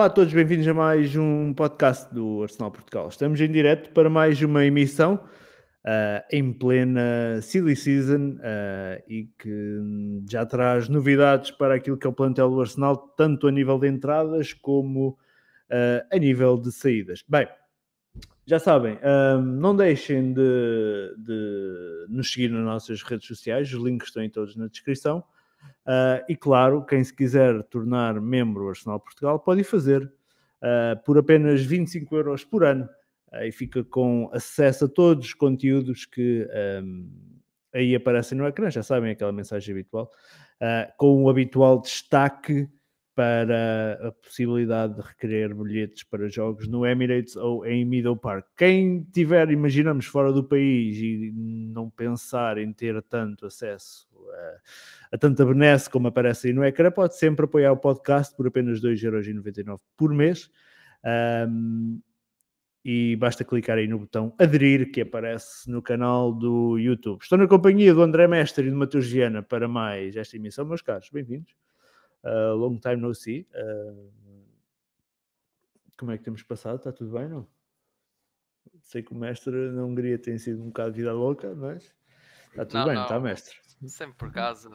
Olá a todos, bem-vindos a mais um podcast do Arsenal Portugal. Estamos em direto para mais uma emissão uh, em plena silly season uh, e que já traz novidades para aquilo que é o plantel do Arsenal, tanto a nível de entradas como uh, a nível de saídas. Bem, já sabem, um, não deixem de, de, nos seguir nas nossas redes sociais, os links estão todos na descrição. Uh, e claro, quem se quiser tornar membro do Arsenal Portugal pode fazer uh, por apenas 25 euros por ano. Uh, e fica com acesso a todos os conteúdos que um, aí aparecem no ecrã, já sabem aquela mensagem habitual, com o habitual destaque para a possibilidade de requerer bilhetes para jogos no Emirates ou em Middle Park. Quem tiver, imaginamos, fora do país e não pensar em ter tanto acesso a, a tanta benesse como aparece aí no ecrã, pode sempre apoiar o podcast por apenas 2,99€ por mês. Um, e basta clicar aí no botão aderir que aparece no canal do YouTube. Estou na companhia do André Mestre e do Matheus Viana para mais esta emissão, meus caros. Bem-vindos. Uh, long time no see. Uh, como é que temos passado? Está tudo bem, não? Sei que o mestre na Hungria tem sido um bocado vida louca, mas está tudo não, bem, não. está, mestre? Sempre por casa.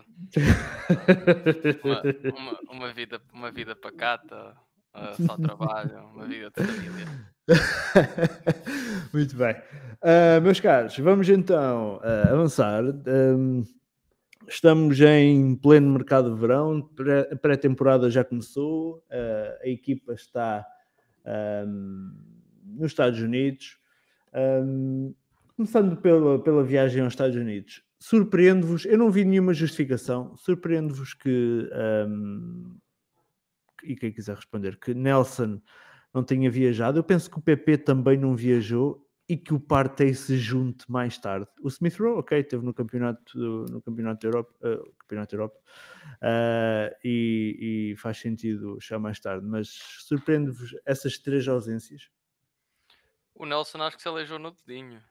uma, uma, uma, vida, uma vida pacata, uh, só trabalho, uma vida de família. Muito bem. Uh, meus caros, vamos então uh, avançar. Um, Estamos em pleno mercado de verão, a pré-temporada já começou, a equipa está um, nos Estados Unidos. Um, começando pela, pela viagem aos Estados Unidos, surpreende-vos, eu não vi nenhuma justificação, surpreende-vos que, um, e quem quiser responder, que Nelson não tenha viajado. Eu penso que o PP também não viajou e que o Partey se junte mais tarde. O Smith Rowe, ok, esteve no campeonato, no campeonato da Europa, uh, campeonato da Europa uh, e, e, faz sentido já mais tarde, mas surpreende-vos essas três ausências? O Nelson acho que se aleijou no dedinho.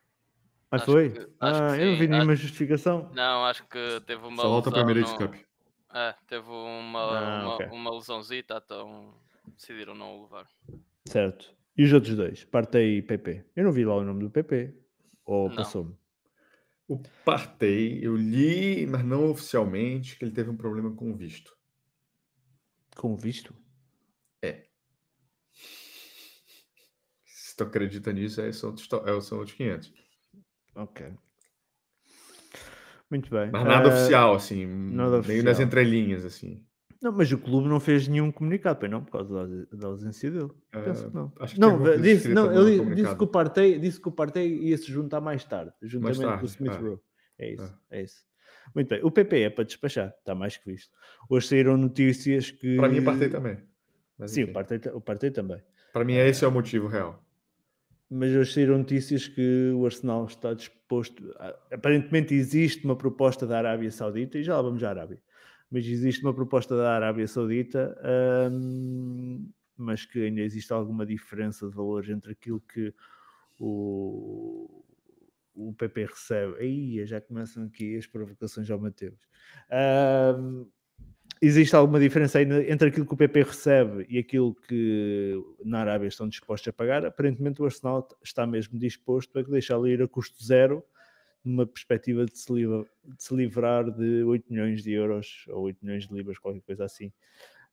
Ah, acho foi? Que, ah, eu não vi nenhuma acho... justificação. Não, acho que teve uma Só volta para a no... Cup. É, teve uma, ah, uma, okay. uma lesãozita, então decidiram não o levar. Certo. E os outros dois? Partei e PP. Eu não vi lá o nome do PP. Ou passou-me? O Partei, eu li, mas não oficialmente, que ele teve um problema com o visto. Com o visto? É. Se tu acredita nisso, é, são, outros, é, são outros 500. Ok. Muito bem. Mas nada uh, oficial, assim. Nada meio oficial. nas entrelinhas, assim. Não, mas o clube não fez nenhum comunicado, pois não, por causa da, ausência dele. Uh, Penso que não. Que não, disse, não ele disse que, o Partey, disse que o Partey ia se juntar mais tarde, juntamente mais tarde. com o Smith ah. Rowe. É isso, ah. é isso. Muito bem. O PP é para despachar, está mais que visto. Hoje saíram notícias que. Para mim, o Partey também. Mas, Sim, o Partey, o Partey também. Para mim, é esse é o motivo real. Mas hoje saíram notícias que o Arsenal está disposto. Aparentemente existe uma proposta da Arábia Saudita e já lá vamos à Arábia mas existe uma proposta da Arábia Saudita, mas que ainda existe alguma diferença de valores entre aquilo que o, o PP recebe. Aí já começam aqui as provocações ao Mateus. Um, existe alguma diferença entre aquilo que o PP recebe e aquilo que na Arábia estão dispostos a pagar? Aparentemente o Arsenal está mesmo disposto a deixá-lo ir a custo zero numa perspectiva de se, livrar, de se livrar de 8 milhões de euros ou 8 milhões de libras, qualquer coisa assim,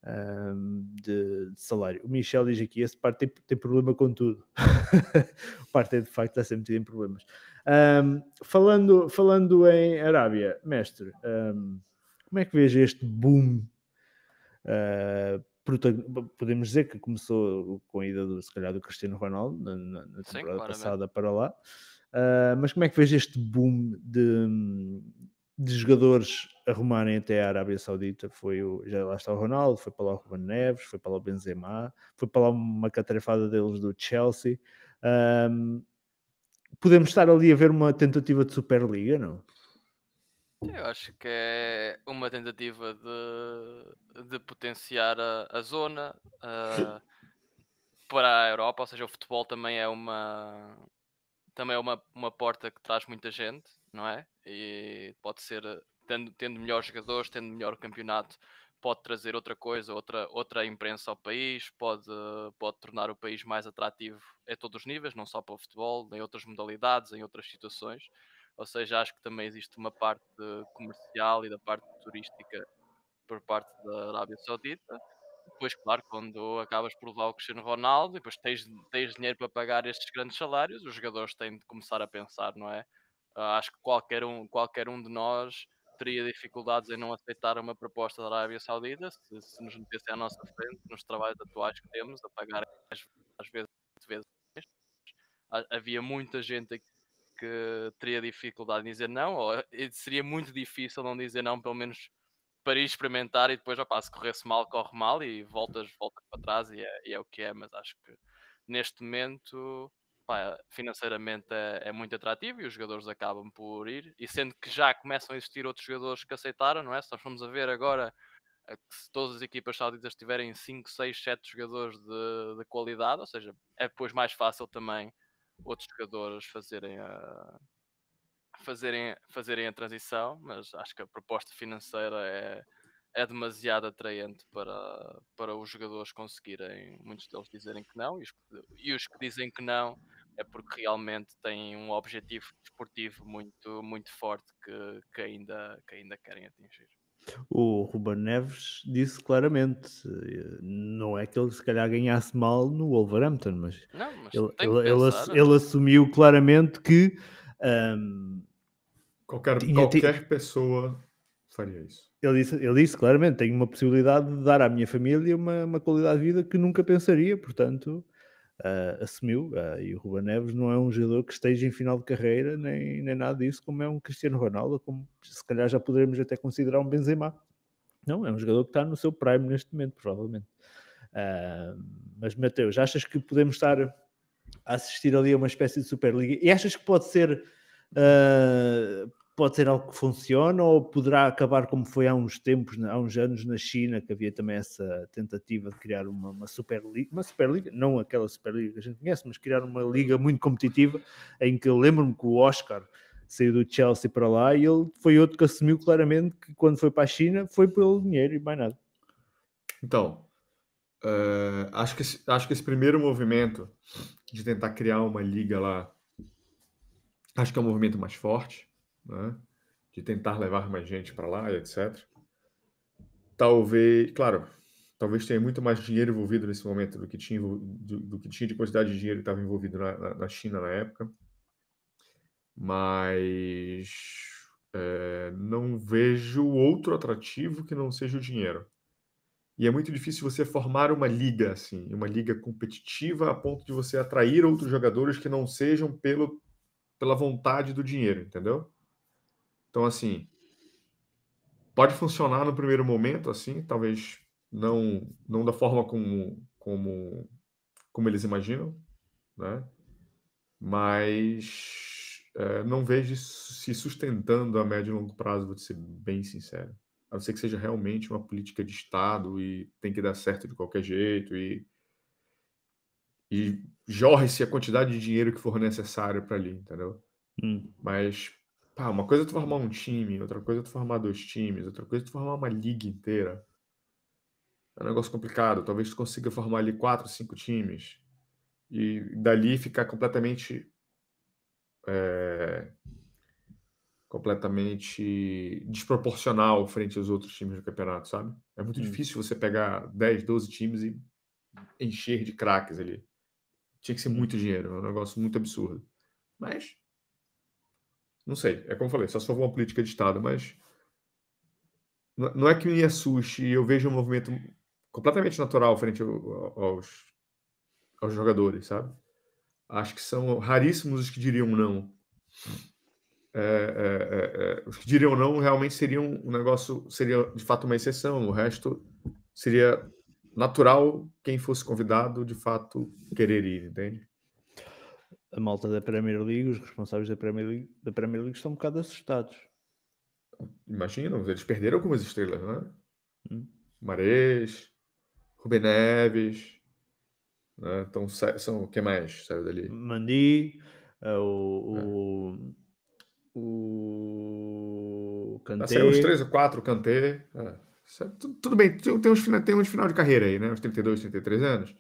um, de, de, salário. O Michel diz aqui: esse parte tem, tem problema com tudo. o parte é de facto está sempre em problemas. Um, falando, falando em Arábia, mestre, um, como é que vejo este boom? Uh, podemos dizer que começou com a ida do, se calhar, do Cristiano Ronaldo na, na temporada Sim, passada para lá. Uh, mas como é que vês este boom de, de jogadores arrumarem até a Arábia Saudita? Foi o, já lá está o Ronaldo, foi para lá o Ruben Neves, foi para lá o Benzema, foi para lá uma catarefada deles do Chelsea. Um, podemos estar ali a ver uma tentativa de Superliga, não? Eu acho que é uma tentativa de, de potenciar a, a zona uh, para a Europa, ou seja, o futebol também é uma, também é uma, uma porta que traz muita gente, não é? E pode ser, tendo, tendo melhores jogadores, tendo melhor campeonato, pode trazer outra coisa, outra, outra imprensa ao país, pode, pode tornar o país mais atrativo a todos os níveis, não só para o futebol, em outras modalidades, em outras situações. Ou seja, acho que também existe uma parte comercial e da parte turística por parte da Arábia Saudita. Depois, claro, quando acabas por levar o Cristiano Ronaldo depois tens, tens dinheiro para pagar estes grandes salários, os jogadores têm de começar a pensar, não é? Uh, acho que qualquer um, qualquer um de nós teria dificuldades em não aceitar uma proposta da Arábia Saudita se, se nos metessem à nossa frente nos trabalhos atuais que temos, a pagar às, às vezes, vezes. Havia muita gente aqui que teria dificuldade em dizer não, ou seria muito difícil não dizer não, pelo menos para ir experimentar e depois, opa, se corresse mal, corre mal e voltas, voltas para trás e é, e é o que é, mas acho que neste momento pá, financeiramente é, é, muito atrativo e os jogadores acabam por ir, e sendo que já começam a existir outros jogadores que aceitaram, não é? Se nós formos a ver agora que se todas as equipas sauditas tiverem 5, 6, 7 jogadores de, de, qualidade, ou seja, é depois mais fácil também outros jogadores fazerem a, fazerem, fazerem a transição, mas acho que a proposta financeira é, é demasiado atraente para, para os jogadores conseguirem, muitos deles dizerem que não, e os, e os que dizem que não é porque realmente têm um objetivo desportivo muito, muito forte que, que, ainda, que ainda querem atingir. O Ruben Neves disse claramente, não é que ele se calhar ganhasse mal no Wolverhampton, mas, não, mas ele, ele, ele, ele, assumiu claramente que um, qualquer, tinha, qualquer tinha, pessoa faria isso. Ele disse, ele disse claramente: tenho uma possibilidade de dar à minha família uma, uma qualidade de vida que nunca pensaria, portanto. Uh, assumiu, uh, e o Ruben Neves não é um jogador que esteja em final de carreira, nem, nem nada disso, como é um Cristiano Ronaldo, como se calhar já poderemos até considerar um Benzema. Não, é um jogador que está no seu prime neste momento, provavelmente. Uh, mas, Mateus, achas que podemos estar a assistir ali a uma espécie de Superliga? E achas que pode ser pode ser algo que funciona ou poderá acabar como foi há uns tempos, há uns anos na China, que havia também essa tentativa de criar uma, uma Superliga, uma Superliga, não aquela Superliga que a gente conhece, mas criar uma liga muito competitiva, em que eu lembro-me que o Oscar saiu do Chelsea para lá e ele foi outro que assumiu claramente que quando foi para a China foi pelo dinheiro e mais nada. Então, uh, acho, que esse, acho que esse primeiro movimento de tentar criar uma liga lá, acho que é um movimento mais forte né? de tentar levar mais gente para lá, etc. Talvez, claro, talvez tenha muito mais dinheiro envolvido nesse momento do que tinha, do, do que tinha de quantidade de dinheiro que estava envolvido na, na, na, China na época, mas é, não vejo outro atrativo que não seja o dinheiro. E é muito difícil você formar uma liga assim, uma liga competitiva a ponto de você atrair outros jogadores que não sejam pelo, pela vontade do dinheiro, entendeu? Então, assim, pode funcionar no primeiro momento, assim, talvez não, não da forma como, como, como eles imaginam, né? Mas é, não vejo isso se sustentando a médio e longo prazo, vou ser bem sincero. A não ser que seja realmente uma política de Estado e tem que dar certo de qualquer jeito e, e jorre-se a quantidade de dinheiro que for necessário para ali, entendeu? Hum. Mas Pá, uma coisa é tu formar um time, outra coisa é tu formar dois times, outra coisa é tu formar uma liga inteira. É um negócio complicado. Talvez tu consiga formar ali quatro, cinco times e dali ficar completamente é, completamente desproporcional frente aos outros times do campeonato, sabe? É muito hum. difícil você pegar 10, 12 times e encher de craques ali. Tinha que ser muito dinheiro, é um negócio muito absurdo. Mas não sei, é como eu falei, só se for uma política de Estado, mas não é que me assuste, eu vejo um movimento completamente natural frente aos, aos jogadores, sabe? Acho que são raríssimos os que diriam não. É, é, é, é, os que diriam não realmente seriam um negócio, seria de fato uma exceção, o resto seria natural quem fosse convidado de fato querer ir, entende? A malta da Premier League, os responsáveis da Premier League, da Premier League estão um bocado assustados. Imagina, eles perderam algumas estrelas, não é? Hum. Marês, Rubem Neves, né? então são o que mais saiu dali? Mandi, uh, o, é. o, o Kanté. Uns três ou quatro, Kanté. É. Tudo bem, tem uns, tem uns final de carreira aí, né? Uns 32, 33 anos.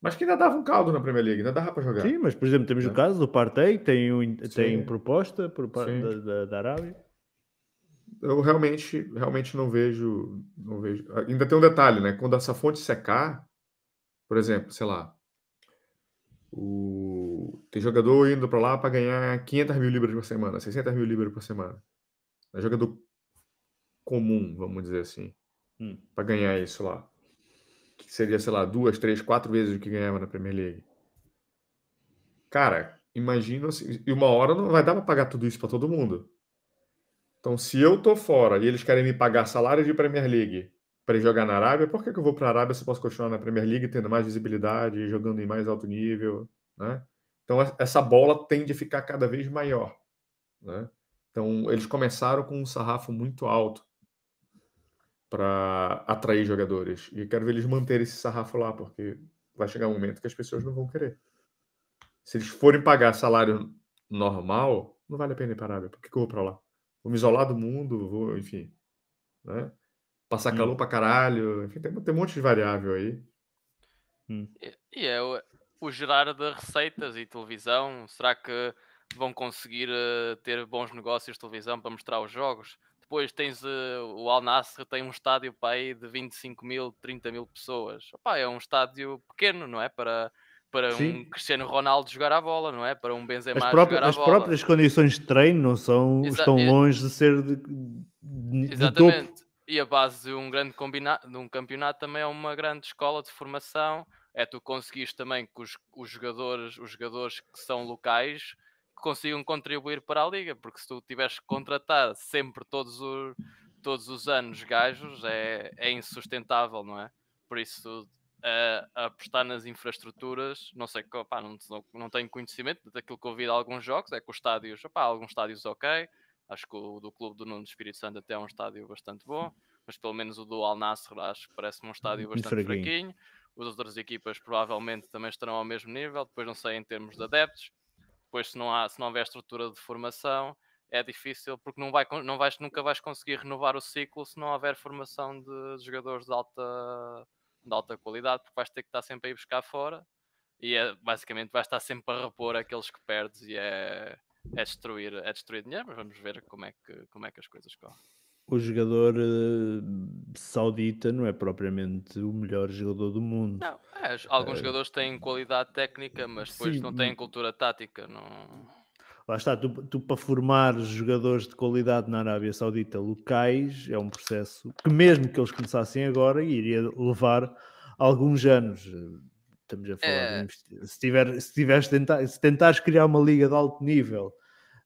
Mas que ainda dava um caldo na Premier League, ainda dava para jogar. Sim, mas por exemplo, temos é. o caso do Partey, tem, um, tem proposta por da, da, da, Arábia. Eu realmente, realmente não vejo, não vejo. Ainda tem um detalhe, né? Quando essa fonte secar, por exemplo, sei lá, o... tem jogador indo para lá para ganhar 500 mil libras por semana, 600 mil libras por semana. É jogador comum, vamos dizer assim, hum. para ganhar isso lá. Que seria, sei lá, duas, três, quatro vezes o que ganhava na Premier League. Cara, imagina assim, e uma hora não vai dar para pagar tudo isso para todo mundo. Então, se eu tô fora e eles querem me pagar salário de Premier League para jogar na Arábia, por que, que eu vou para a Arábia se eu posso continuar na Premier League tendo mais visibilidade, jogando em mais alto nível, né? Então, essa bola tende a ficar cada vez maior, né? Então, eles começaram com um sarrafo muito alto para atrair jogadores. E quero ver eles manterem esse sarrafo lá, porque vai chegar um momento que as pessoas não vão querer. Se eles forem pagar salário normal, não vale a pena ir para a Arábia. Por que, que eu vou para lá? Vou me isolar do mundo, vou, enfim. Né? Passar hum. calor para caralho. Enfim, tem, tem um monte de variável aí. Hum. E, e é o, o gerar de receitas e televisão. Será que vão conseguir uh, ter bons negócios de televisão para mostrar os jogos? Depois tens uh, o Al Nassr tem um estádio para aí de 25 mil, 30 mil pessoas. Opa, é um estádio pequeno, não é? Para, para um Cristiano Ronaldo jogar a bola, não é? Para um Benzema as próprias, jogar a as bola. As próprias condições de treino não são, Exa estão longe de ser de, de, Exatamente. De e a base de um grande combinado, de um campeonato também é uma grande escola de formação. É tu conseguires também que os, os jogadores, os jogadores que são locais consigam contribuir para a liga, porque se tu tiveres que contratar sempre todos os, todos os anos gajos é, é insustentável, não é? Por isso, a, a apostar nas infraestruturas, não sei, opá, não, não tenho conhecimento daquilo que ouvi de alguns jogos, é que os estádios, opá, alguns estádios ok, acho que o do Clube do Nuno do Espírito Santo até é um estádio bastante bom, mas pelo menos o do Al Nassr acho que parece-me um estádio bastante fraquinho. fraquinho. As outras equipas provavelmente também estarão ao mesmo nível, depois não sei em termos de adeptos. Depois, se não, há, se não houver estrutura de formação, é difícil porque não, vai, não vais, nunca vais conseguir renovar o ciclo se não houver formação de jogadores de alta, de alta qualidade, porque vais ter que estar sempre a ir buscar fora. E é, basicamente vais estar sempre a repor aqueles que perdes e é, é, destruir, é destruir dinheiro, mas vamos ver como é que, como é que as coisas correm o jogador uh, saudita não é propriamente o melhor jogador do mundo. Não, é, alguns uh, jogadores têm qualidade técnica, mas depois sim, não têm cultura tática. Não... Lá está, tu, tu, para formar jogadores de qualidade na Arábia Saudita locais é um processo que, mesmo que eles começassem agora, iria levar alguns anos. Estamos a falar, é... de, se, tiver, se, tiveres tentar, se tentares criar uma liga de alto nível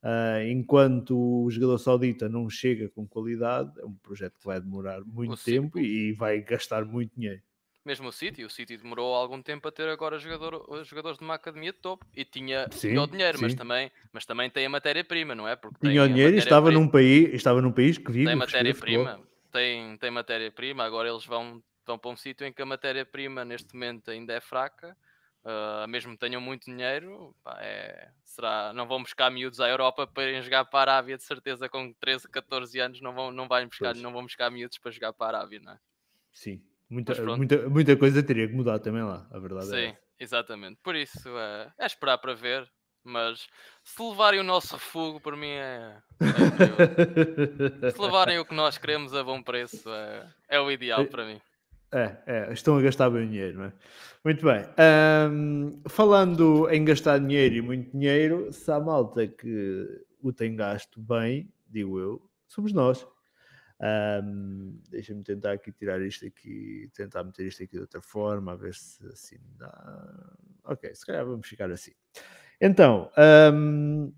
Uh, enquanto o jogador saudita não chega com qualidade, é um projeto que vai demorar muito o tempo e vai gastar muito dinheiro. Mesmo o City, o City demorou algum tempo a ter agora jogador, jogadores de uma academia de topo e tinha, sim, tinha o dinheiro, mas também, mas também tem a matéria-prima, não é? Porque tinha o dinheiro e estava num, país, estava num país que vive. Tem matéria-prima, tem, tem matéria-prima, agora eles vão, vão para um sítio em que a matéria-prima neste momento ainda é fraca Uh, mesmo que tenham muito dinheiro, pá, é, será, não vão buscar miúdos à Europa para irem jogar para a Arábia, de certeza com 13, 14 anos não vão, não vai buscar, não vão buscar miúdos para jogar para a Arábia, não é? Sim, muita, muita, muita coisa teria que mudar também lá, a verdade Sim, é Sim, exatamente, por isso é, é, esperar para ver, mas se levarem o nosso refúgio, por mim é, é se levarem o que nós queremos a bom preço, é, é o ideal para mim. É, é, estão a gastar bem dinheiro, não é? Muito bem. Um, falando em gastar dinheiro e muito dinheiro, se há malta que o tem gasto bem, digo eu, somos nós. Um, Deixa-me tentar aqui tirar isto aqui, tentar meter isto aqui de outra forma, a ver se assim dá. Ok, se calhar vamos ficar assim. Então, um,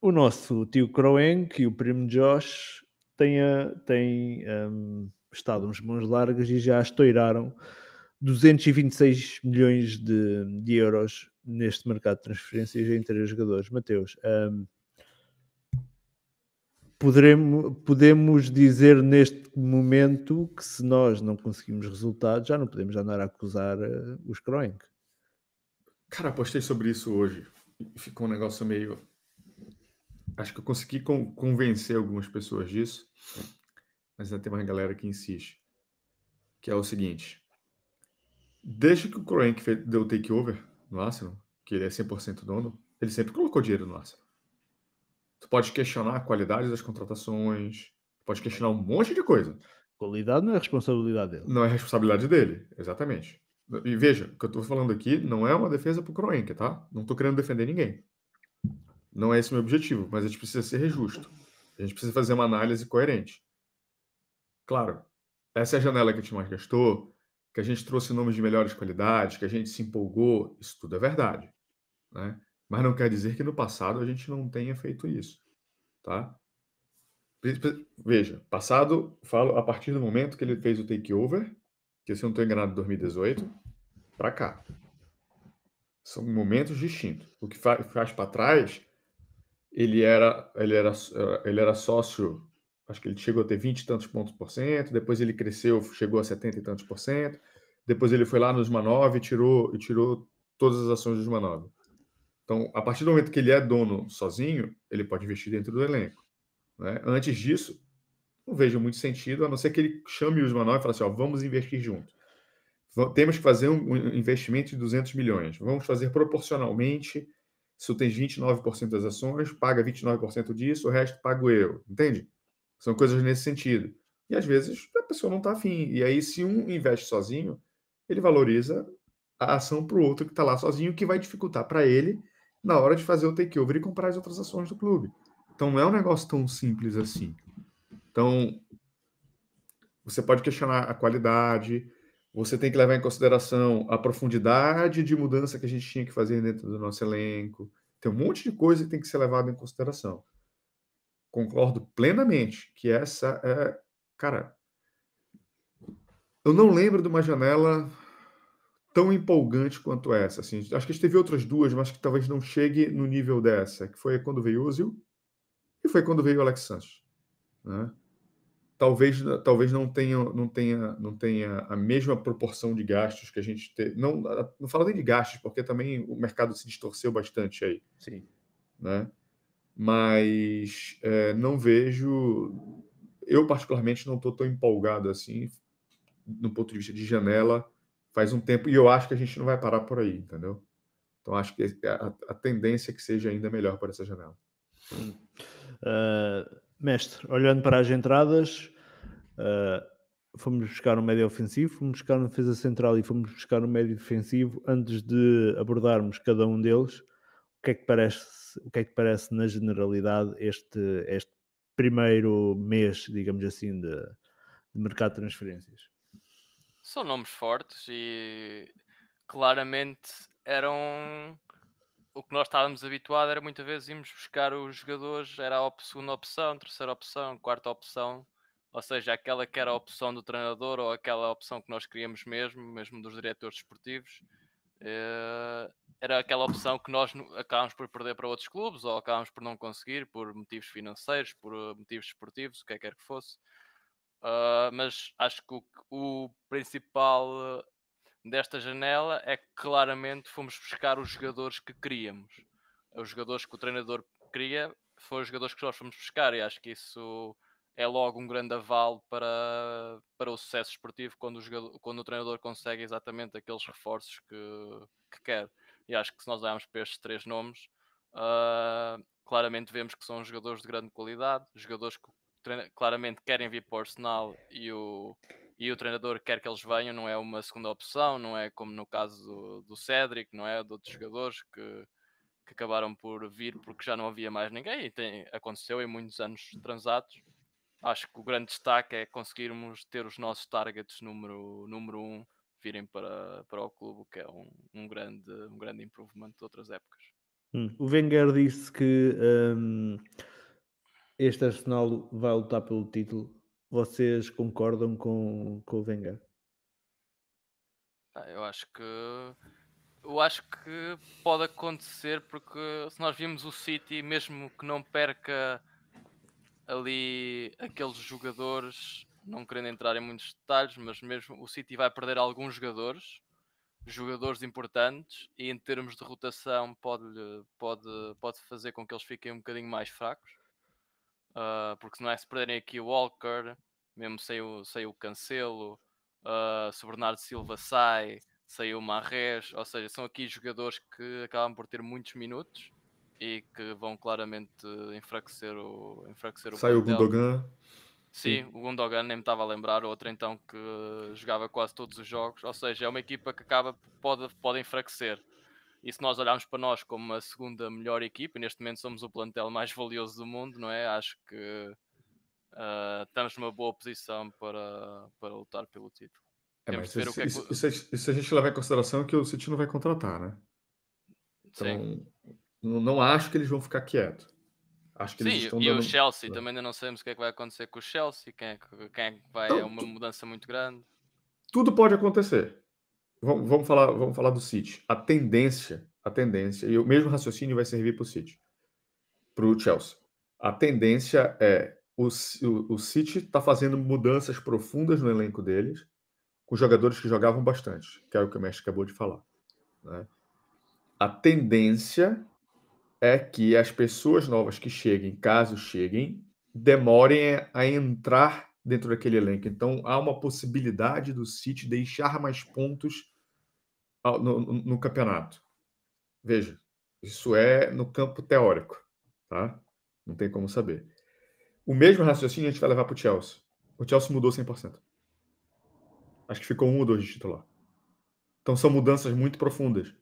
o nosso tio Croenk e o primo Josh têm, têm um, estado uns mãos largas e já estouraram 226 milhões de, de euros neste mercado de transferências em três jogadores. Mateus, um, poderemos, podemos dizer neste momento que se nós não conseguimos resultados, já não podemos andar a acusar uh, os Kroenk. Cara, apostei sobre isso hoje e ficou um negócio meio. Acho que eu consegui convencer algumas pessoas disso. Mas ainda tem uma galera que insiste. Que é o seguinte. Desde que o Kroenke deu o takeover no Arsenal, que ele é 100% dono, ele sempre colocou dinheiro no Arsenal. Tu pode questionar a qualidade das contratações, pode questionar um monte de coisa. Qualidade não é responsabilidade dele. Não é responsabilidade dele, exatamente. E veja, o que eu estou falando aqui não é uma defesa para o Kroenke, tá? Não estou querendo defender ninguém. Não é esse o meu objetivo, mas a gente precisa ser justo. A gente precisa fazer uma análise coerente. Claro, essa é a janela que a gente mais gastou, que a gente trouxe nomes de melhores qualidades, que a gente se empolgou, isso tudo é verdade. Né? Mas não quer dizer que no passado a gente não tenha feito isso. Tá? Veja, passado, falo a partir do momento que ele fez o takeover, que se eu não estou enganado, 2018, para cá. São momentos distintos. O que faz, faz para trás, ele era, ele, era, ele era sócio, acho que ele chegou a ter 20 e tantos pontos por cento, depois ele cresceu, chegou a 70 e tantos por cento, depois ele foi lá nos Manov e tirou, e tirou todas as ações dos Manov. Então, a partir do momento que ele é dono sozinho, ele pode investir dentro do elenco. Né? Antes disso, não vejo muito sentido, a não ser que ele chame os Manov e fale assim: ó, vamos investir juntos. Temos que fazer um investimento de 200 milhões. Vamos fazer proporcionalmente. Se tu tens 29% das ações, paga 29% disso, o resto pago eu. Entende? São coisas nesse sentido. E às vezes a pessoa não está afim. E aí, se um investe sozinho, ele valoriza a ação para o outro que está lá sozinho, que vai dificultar para ele na hora de fazer o takeover e comprar as outras ações do clube. Então não é um negócio tão simples assim. Então você pode questionar a qualidade, você tem que levar em consideração a profundidade de mudança que a gente tinha que fazer dentro do nosso elenco. Tem um monte de coisa que tem que ser levada em consideração. Concordo plenamente que essa é, cara, eu não lembro de uma janela tão empolgante quanto essa. Assim. Acho que a gente teve outras duas, mas que talvez não chegue no nível dessa, que foi quando veio o Ozil e foi quando veio o Alex Santos. Né? Talvez, talvez não, tenha, não, tenha, não tenha a mesma proporção de gastos que a gente tem. Não, não falo nem de gastos, porque também o mercado se distorceu bastante aí. Sim. Né? Mas é, não vejo. Eu, particularmente, não estou tão empolgado assim, no ponto de vista de janela, faz um tempo, e eu acho que a gente não vai parar por aí, entendeu? Então, acho que a, a tendência é que seja ainda melhor para essa janela. Uh, mestre, olhando para as entradas, uh, fomos buscar um médio ofensivo, fomos buscar uma defesa central e fomos buscar um médio defensivo. Antes de abordarmos cada um deles, o que é que parece, o que é que parece na generalidade este, este primeiro mês, digamos assim, de, de mercado de transferências? São nomes fortes e claramente eram o que nós estávamos habituados era muitas vezes irmos buscar os jogadores, era a segunda opção, terceira opção, quarta opção, ou seja, aquela que era a opção do treinador ou aquela opção que nós queríamos mesmo, mesmo dos diretores desportivos, era aquela opção que nós acabámos por perder para outros clubes ou acabámos por não conseguir por motivos financeiros, por eh, motivos desportivos, o que quer que fosse. Uh, mas acho que o, o principal desta janela é que claramente fomos buscar os jogadores que queríamos. Os jogadores que o treinador queria foram os jogadores que nós fomos buscar e acho que isso é logo um grande aval para, para o sucesso esportivo quando o, jogador, quando o treinador consegue exatamente aqueles reforços que, que quer. E acho que se nós olharmos para estes três nomes, uh, claramente vemos que são jogadores de grande qualidade, jogadores que claramente querem vir para o Arsenal e o, e o treinador quer que eles venham, não é uma segunda opção, não é como no caso do, do Cédric, não é? De outros jogadores que, que acabaram por vir porque já não havia mais ninguém e tem, aconteceu em muitos anos transatos. Acho que o grande destaque é conseguirmos ter os nossos targets número, número um virem para, para o clube, que é um, um, grande, um grande improvement de outras épocas. Hum. O Wenger disse que um, este Arsenal vai lutar pelo título vocês concordam com, com o Wenger? eu acho que eu acho que pode acontecer porque se nós vimos o City, mesmo que não perca ali aqueles jogadores, não querendo entrar em muitos detalhes, mas mesmo o City vai perder alguns jogadores, jogadores importantes, e em termos de rotação pode, pode, pode fazer com que eles fiquem um bocadinho mais fracos. Uh, porque se não é se perderem aqui o Walker, mesmo sem o, sem o Cancelo, uh, se o Bernardo Silva sai, saiu o Marres, ou seja, são aqui jogadores que acabam por ter muitos minutos e que vão claramente enfraquecer o enfraquecer o Saiu o Gundogan. Sim, Sim, o Gundogan nem me estava a lembrar, outro então que jogava quase todos os jogos, ou seja, é uma equipa que acaba, pode, pode enfraquecer. E se nós olharmos para nós como a segunda melhor equipa, neste momento somos o plantel mais valioso do mundo, não é? Acho que uh, estamos numa boa posição para, para lutar pelo título. É, mas isso, é isso, isso, isso, a gente levar em consideração que o City não vai contratar, né? Então, Sim. Não acho que eles vão ficar quietos. Acho que Sim, eles estão e dando... o Chelsea, também ainda não sabemos o que é que vai acontecer com o Chelsea, quem é que, quem é que vai, então, é uma mudança muito grande. Tudo pode acontecer. Vamos, vamos, falar, vamos falar do City. A tendência, a tendência, e o mesmo raciocínio vai servir para o City, para o Chelsea. A tendência é o, o, o City está fazendo mudanças profundas no elenco deles, com jogadores que jogavam bastante, que é o que o Mestre acabou de falar. Né? A tendência é que as pessoas novas que cheguem, caso cheguem, demorem a entrar dentro daquele elenco. Então há uma possibilidade do City deixar mais pontos no, no, no campeonato. Veja, isso é no campo teórico, tá? Não tem como saber. O mesmo raciocínio a gente vai levar para o Chelsea. O Chelsea mudou 100%. Acho que ficou um ou dois de titular. Então são mudanças muito profundas.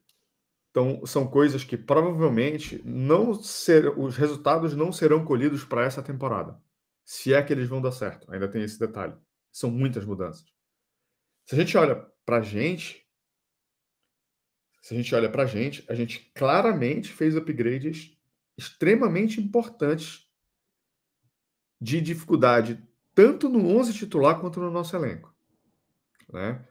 Então são coisas que provavelmente não ser, os resultados não serão colhidos para essa temporada. Se é que eles vão dar certo. Ainda tem esse detalhe. São muitas mudanças. Se a gente olha para a gente, se a gente olha para a gente, a gente claramente fez upgrades extremamente importantes de dificuldade, tanto no 11 titular quanto no nosso elenco. Né?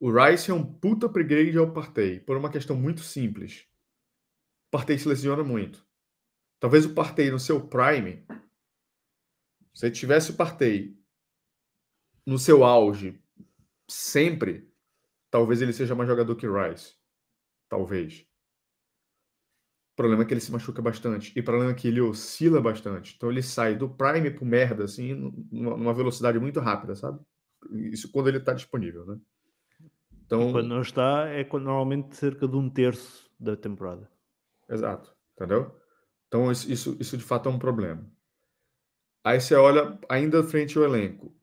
O Rice é um puta upgrade ao Partey, por uma questão muito simples. O Partey se lesiona muito. Talvez o Partey no seu prime, se tivesse o Partey no seu auge sempre, talvez ele seja mais jogador que o Rice. Talvez. O problema é que ele se machuca bastante. E o problema é que ele oscila bastante. Então ele sai do prime pro merda, assim, numa velocidade muito rápida, sabe? Isso quando ele está disponível, né? Então, e quando não está, é normalmente cerca de um terço da temporada. Exato, entendeu? Então, isso, isso, isso de fato é um problema. Aí você olha ainda frente ao elenco.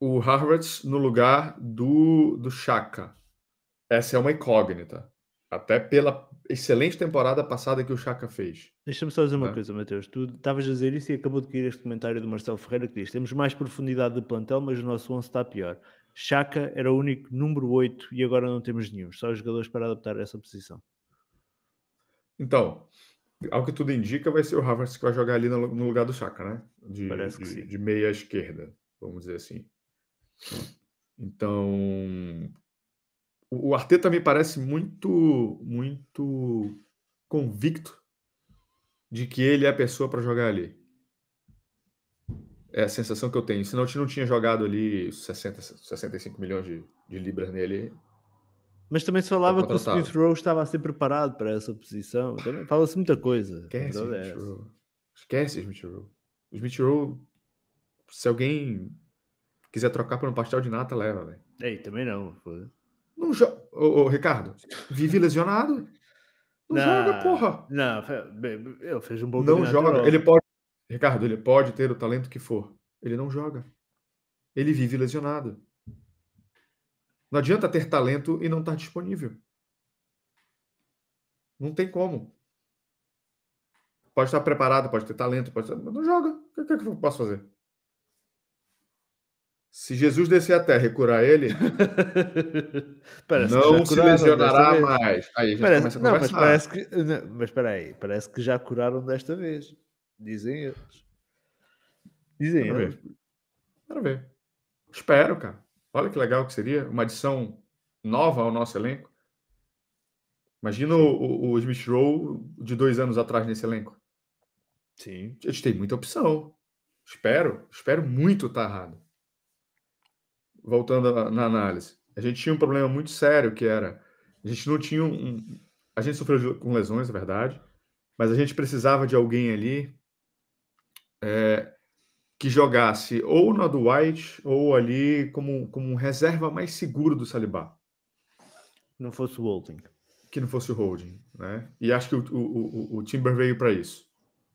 O Harvard no lugar do, do Chaka. Essa é uma incógnita. Até pela excelente temporada passada que o Chaka fez. Deixa-me só dizer uma é. coisa, Mateus. Tu estavas a dizer isso e acabou de cair este comentário do Marcelo Ferreira que diz: temos mais profundidade de plantel, mas o nosso 11 está pior. Chaka era o único número 8 e agora não temos nenhum. Só os jogadores para adaptar essa posição. Então, ao que tudo indica, vai ser o Havertz que vai jogar ali no, lugar do Chaka, né? De, Parece que de, sim. de meia esquerda, vamos dizer assim. Então, o Arteta me parece muito, muito convicto de que ele é a pessoa para jogar ali. É a sensação que eu tenho. Senão eu não tinha jogado ali 60, 65 milhões de, de libras nele. Mas também se falava que o Smith Rowe estava a ser preparado para essa posição. Fala-se muita coisa. Esquece Smith é Rowe. Esquece Smith Rowe. O Smith Rowe, se alguém quiser trocar por um pastel de nata, leva, velho. Ei, também não. Não joga. Ô, ô, Ricardo, vive lesionado? Não, não, joga, porra. Não, eu fez um bom Não joga. Ele pode Ricardo, ele pode ter o talento que for. Ele não joga. Ele vive lesionado. Não adianta ter talento e não estar disponível. Não tem como. Pode estar preparado, pode ter talento, pode estar... não joga. O que, é que eu posso fazer? Se Jesus descer a terra e curar ele, não se lesionará mais. Aí a gente parece, começa a não, mas parece que, não, mas espera aí, parece que já curaram desta vez. Dizem eles. Dizem Quero eles. Ver. Quero ver. Espero, cara. Olha que legal que seria. Uma adição nova ao nosso elenco. Imagina o, o, Smith Rowe de dois anos atrás nesse elenco. Sim. A gente tem muita opção. Espero, espero muito estar errado. Voltando na análise. A gente tinha um problema muito sério que era. A gente não tinha um. A gente sofreu com lesões, é verdade. Mas a gente precisava de alguém ali é, que jogasse ou na do White ou ali como, como um reserva mais seguro do Saliba. Não fosse o Holding. Que não fosse o Holding, né? E acho que o, o, o, o Timber veio para isso,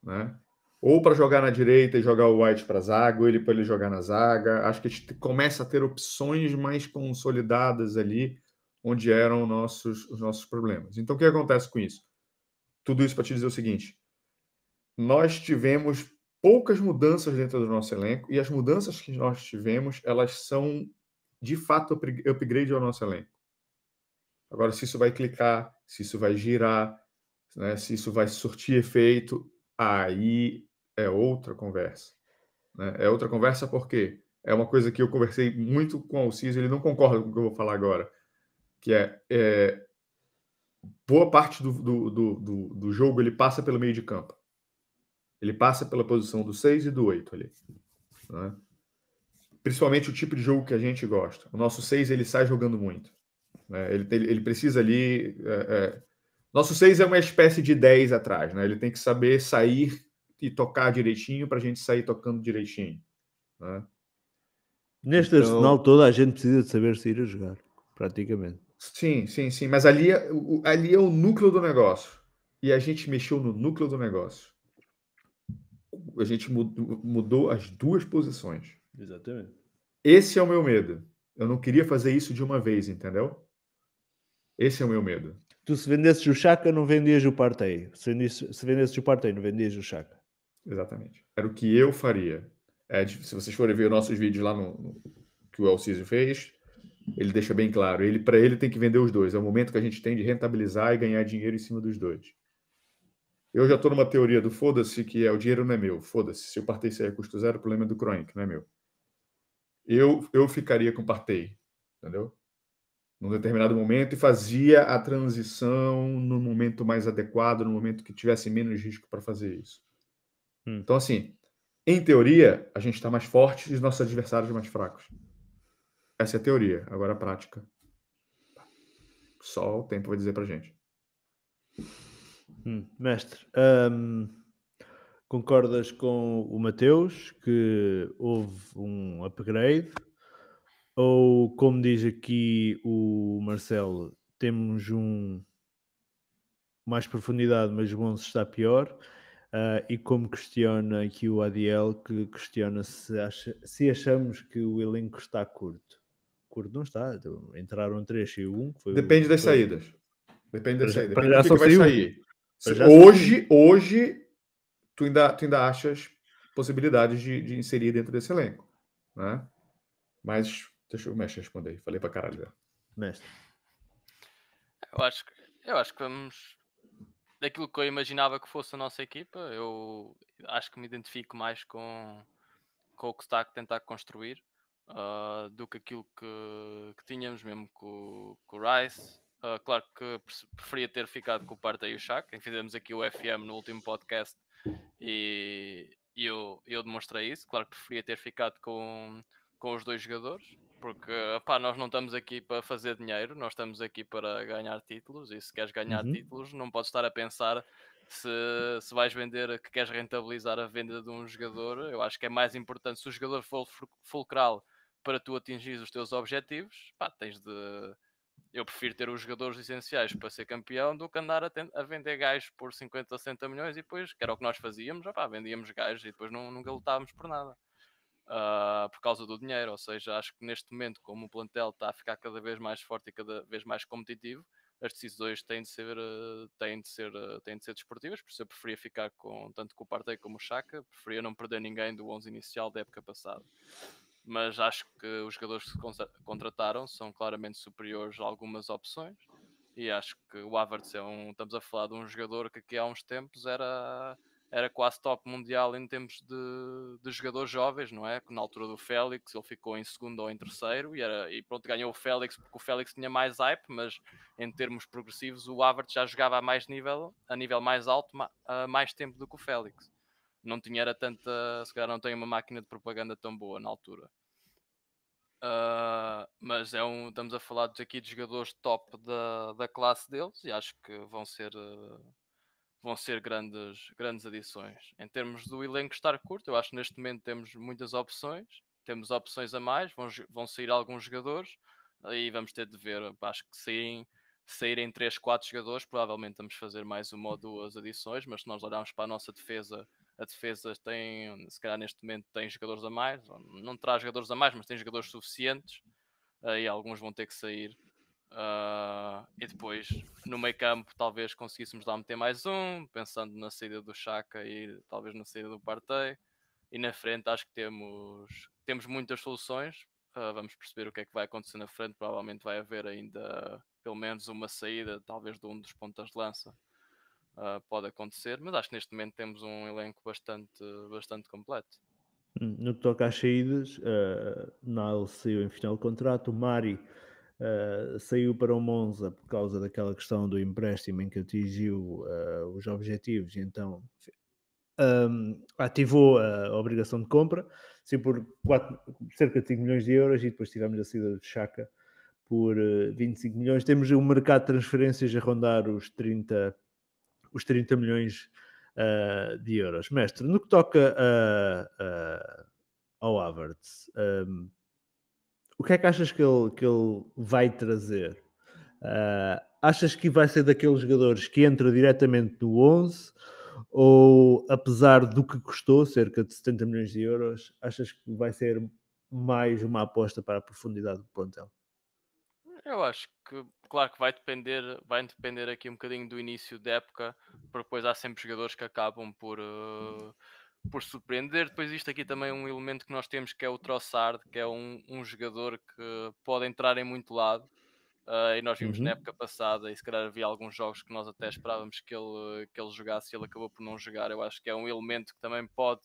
né? Ou para jogar na direita e jogar o White para zaga, ou ele para ele jogar na zaga. Acho que a gente começa a ter opções mais consolidadas ali, onde eram nossos, os nossos problemas. Então, o que acontece com isso? Tudo isso para te dizer o seguinte: nós tivemos poucas mudanças dentro do nosso elenco e as mudanças que nós tivemos, elas são de fato upgrade ao nosso elenco. Agora, se isso vai clicar, se isso vai girar, né, se isso vai surtir efeito, aí é outra conversa. Né? É outra conversa porque é uma coisa que eu conversei muito com o Alciso, ele não concorda com o que eu vou falar agora, que é, é boa parte do, do, do, do, jogo ele passa pelo meio de campo. Ele passa pela posição do 6 e do 8 ali. Né? Principalmente o tipo de jogo que a gente gosta. O nosso 6 ele sai jogando muito. Né? Ele, ele, ele, precisa ali. É, é... Nosso 6 é uma espécie de 10 atrás. Né? Ele tem que saber sair e tocar direitinho para a gente sair tocando direitinho. Né? Neste então... arsenal todo a gente precisa de saber sair a jogar, praticamente. Sim, sim, sim. Mas ali, é ali é o núcleo do negócio. E a gente mexeu no núcleo do negócio a gente mudou as duas posições. Exatamente. Esse é o meu medo. Eu não queria fazer isso de uma vez, entendeu? Esse é o meu medo. Tu se vendesses o Chaka, não vendias o Partey. Se vendesses, se vendesses o Partey, não vendias o Chaka. Exatamente. Era o que eu faria. É, se vocês forem ver nossos vídeos lá no, no que o Alcísio fez, ele deixa bem claro. Ele para ele tem que vender os dois. É o momento que a gente tem de rentabilizar e ganhar dinheiro em cima dos dois. Eu já estou numa teoria do foda-se, que é o dinheiro não é meu. Foda-se. Se eu partei sair a custo zero, o problema é do Kroenk, não é meu. Eu, eu ficaria com partei, entendeu? Num determinado momento e fazia a transição no momento mais adequado, no momento que tivesse menos risco para fazer isso. Hum. Então, assim, em teoria, a gente está mais forte e os nossos adversários mais fracos. Essa é a teoria. Agora a prática. Só o tempo vai dizer para gente. Hum, mestre, hum, concordas com o Mateus que houve um upgrade? Ou, como diz aqui o Marcelo, temos um mais profundidade, mas o 11 está pior? Uh, e como questiona aqui o ADL, que questiona se, acha, se achamos que o elenco está curto. Curto não está, então, entraram 3 e 1. Depende o, das foi... saídas. Depende das saídas. Depende do que, que vai sair. Hoje, hoje tu, ainda, tu ainda achas possibilidades de, de inserir dentro desse elenco. Né? Mas deixa o mestre responder. Falei para caralho. Mestre. Eu acho, eu acho que vamos. Daquilo que eu imaginava que fosse a nossa equipa, eu acho que me identifico mais com, com o que está a tentar construir uh, do que aquilo que, que tínhamos mesmo com, com o Rice Uh, claro que preferia ter ficado com o Parta e o Shaq. Fizemos aqui o FM no último podcast e, eu, eu demonstrei isso. Claro que preferia ter ficado com, com os dois jogadores, porque nós não estamos aqui para fazer dinheiro, nós estamos aqui para ganhar títulos. E se queres ganhar uhum. títulos, não podes estar a pensar se, se vais vender, que queres rentabilizar a venda de um jogador. Eu acho que é mais importante se o jogador for fulcral para tu atingir os teus objetivos, pá, tens de eu prefiro ter os jogadores essenciais para ser campeão do que andar a, a vender gajos por 50, 60 milhões e depois, que era o que nós fazíamos, opá, vendíamos gajos e depois não, nunca lutávamos por nada. Uh, por causa do dinheiro, ou seja, acho que neste momento, como o plantel está a ficar cada vez mais forte e cada vez mais competitivo, as decisões têm de ser, uh, têm de ser, uh, têm de ser desportivas, por isso eu preferia ficar com tanto com o Partey como o Chaka, preferia não perder ninguém do 11 inicial da época passada mas acho que os jogadores que contrataram são claramente superiores a algumas opções e acho que o Havertz é um, estamos a falar de um jogador que aqui há uns tempos era, era quase top mundial em termos de, de jogadores jovens, não é? Na altura do Félix ele ficou em segundo ou em terceiro e, era, e pronto, ganhou o Félix porque o Félix tinha mais hype, mas em termos progressivos o Havertz já jogava a mais nível, a nível mais alto, a mais tempo do que o Félix não tinha era tanta, se calhar não tem uma máquina de propaganda tão boa na altura. Uh, mas é um, estamos a falar aqui de jogadores top da, da classe deles e acho que vão ser uh, vão ser grandes, grandes adições. Em termos do elenco estar curto, eu acho que neste momento temos muitas opções, temos opções a mais, vão, vão sair alguns jogadores e vamos ter de ver. Acho que saírem, saírem 3, 4 jogadores, provavelmente vamos fazer mais uma ou duas adições, mas se nós olharmos para a nossa defesa, a defesa tem, se calhar neste momento tem jogadores a mais, não terá jogadores a mais, mas tem jogadores suficientes e alguns vão ter que sair Uh, e depois no meio campo talvez conseguíssemos lá meter mais um, pensando na saída do Chaka e talvez na saída do Partey. E na frente acho que temos, temos muitas soluções. Uh, vamos perceber o que é que vai acontecer na frente. Provavelmente vai haver ainda pelo menos uma saída, talvez de um dos pontas de lança. Uh, pode acontecer, mas acho que neste momento temos um elenco bastante, bastante completo. Hum, no que toca às saídas, uh, Nile saiu em final de contrato, o Mari Uh, saiu para o Monza por causa daquela questão do empréstimo em que atingiu uh, os objetivos, então um, ativou a obrigação de compra, sim, por quatro, cerca de 5 milhões de euros, e depois tivemos a saída de Chaka por uh, eh, 25 milhões. Temos um mercado de transferências a rondar os 30, os 30 milhões de euros. Mestre, no que toca a, a, ao Havertz, um, o que é que achas que ele, que ele vai trazer? Uh, achas que vai ser daqueles jogadores que entra diretamente no 11 ou apesar do que custou, cerca de 70 milhões de euros, achas que vai ser mais uma aposta para a profundidade do plantel? Eu acho que, claro que vai depender, vai depender aqui um bocadinho do início da época, porque depois há sempre jogadores que acabam por, uh, por surpreender. Depois isto aqui também é um elemento que nós temos que é o Trossard, que é um, um jogador que pode entrar em muito lado. Uh, e nós vimos uhum. na época passada, e se calhar havia alguns jogos que nós até esperávamos que ele, que ele jogasse e ele acabou por não jogar. Eu acho que é um elemento que também pode,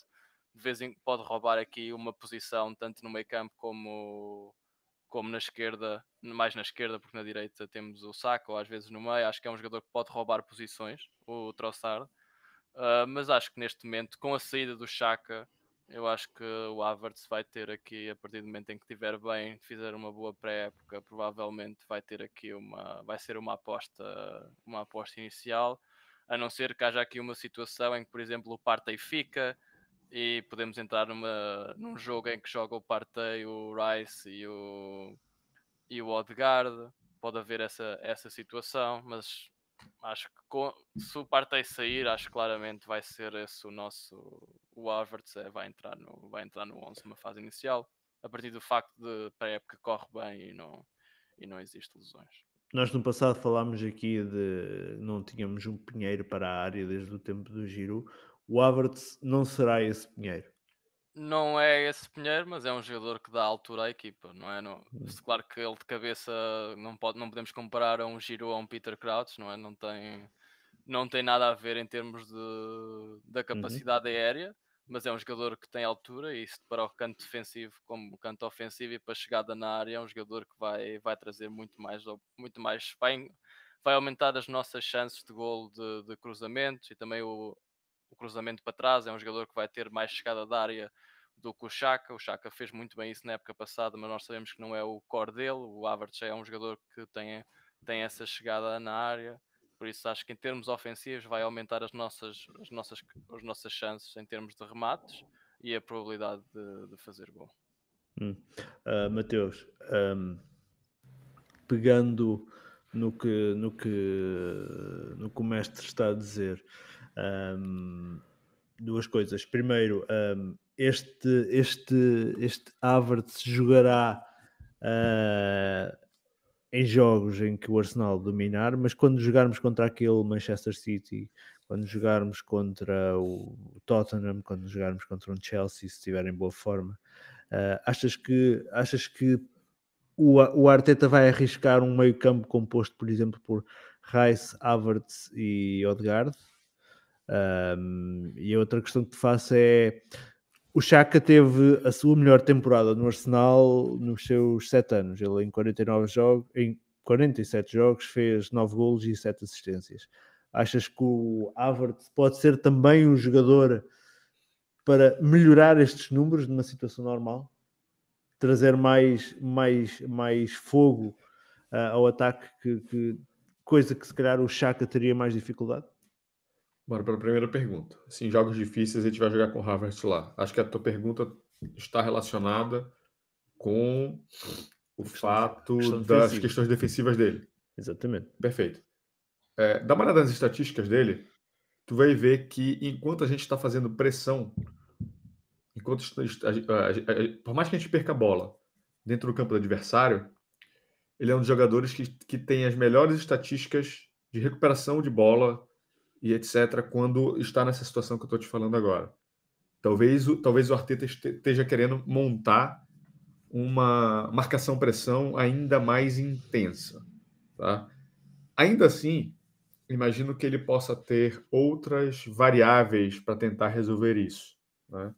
de vez em pode roubar aqui uma posição, tanto no meio campo como, como na esquerda, mais na esquerda, porque na direita temos o Saco, ou às vezes no meio. Acho que é um jogador que pode roubar posições, o Trossard. Uh, mas acho que neste momento, com a saída do Chaka, eu acho que o Havertz vai ter aqui, a partir do momento em que estiver bem, fizer uma boa pré-época, provavelmente vai ter aqui uma, vai ser uma aposta, uma aposta inicial, a não ser que haja aqui uma situação em que, por exemplo, o Partey fica e podemos entrar numa, num jogo em que joga o Partey, o Rice e o, e o Odegaard, pode haver essa, essa situação, mas acho que com, se o Partey sair, acho que claramente vai ser esse o nosso. O Havertz é, vai, entrar no, vai entrar no 11 numa fase inicial, a partir do facto de para a época corre bem e não, e não existe lesões. Nós no passado falámos aqui de não tínhamos um pinheiro para a área desde o tempo do Giro. O Havertz não será esse pinheiro não é esse Pinheiro, mas é um jogador que dá altura à equipa, não é? Não, hum. claro que ele de cabeça não, pode, não podemos comparar a um Giro a um Peter Crouch, não é? Não tem, não tem nada a ver em termos de, da uhum. capacidade uhum. aérea, mas é um jogador que tem altura e isso para o canto defensivo como o canto ofensivo e para a chegada na área é um jogador que vai, vai trazer muito mais, muito mais vai, vai aumentar as nossas chances de golo de, de cruzamentos e também o, o cruzamento para trás, é um jogador que vai ter mais chegada da área do que o Chaka. O Chaka fez muito bem isso na época passada, mas nós sabemos que não é o core dele. O Havertz é um jogador que tem, tem essa chegada na área. Por isso acho que em termos ofensivos vai aumentar as nossas, as nossas, as nossas chances em termos de remates e a probabilidade de, de fazer gol. Uh, Mateus, um, pegando no que, no, que, no que o mestre está a dizer, um, duas coisas. Primeiro, um, este, este, este Havertz jogará uh, em jogos em que o Arsenal dominar, mas quando jogarmos contra aquele Manchester City, quando jogarmos contra o Tottenham, quando jogarmos contra um Chelsea, se estiver em boa forma, uh, achas que achas que o, o Arteta vai arriscar um meio campo composto, por exemplo, por Rice, Havertz e Odegaard? Um, e a outra questão que te faço é o Chaka teve a sua melhor temporada no Arsenal nos seus 7 anos. Ele em 49 jogos, em 47 jogos fez 9 golos e 7 assistências. Achas que o Havertz pode ser também um jogador para melhorar estes números numa situação normal? Trazer mais, mais, mais fogo uh, ao ataque, que, que, coisa que se calhar o Chaka teria mais dificuldade? Bora para a primeira pergunta. Assim, jogos difíceis a gente vai jogar com o Harvard lá. Acho que a tua pergunta está relacionada com o fato questão das defensiva. questões defensivas dele. Exatamente. Perfeito. É, dá uma olhada nas estatísticas dele, tu vai ver que enquanto a gente está fazendo pressão, enquanto a, a, a, por mais que a gente perca a bola dentro do campo do adversário, ele é um dos jogadores que, que tem as melhores estatísticas de recuperação de bola, e etc., quando está nessa situação que eu estou te falando agora. Talvez, talvez o Arteta esteja querendo montar uma marcação-pressão ainda mais intensa. Tá? Ainda assim, imagino que ele possa ter outras variáveis para tentar resolver isso. Né?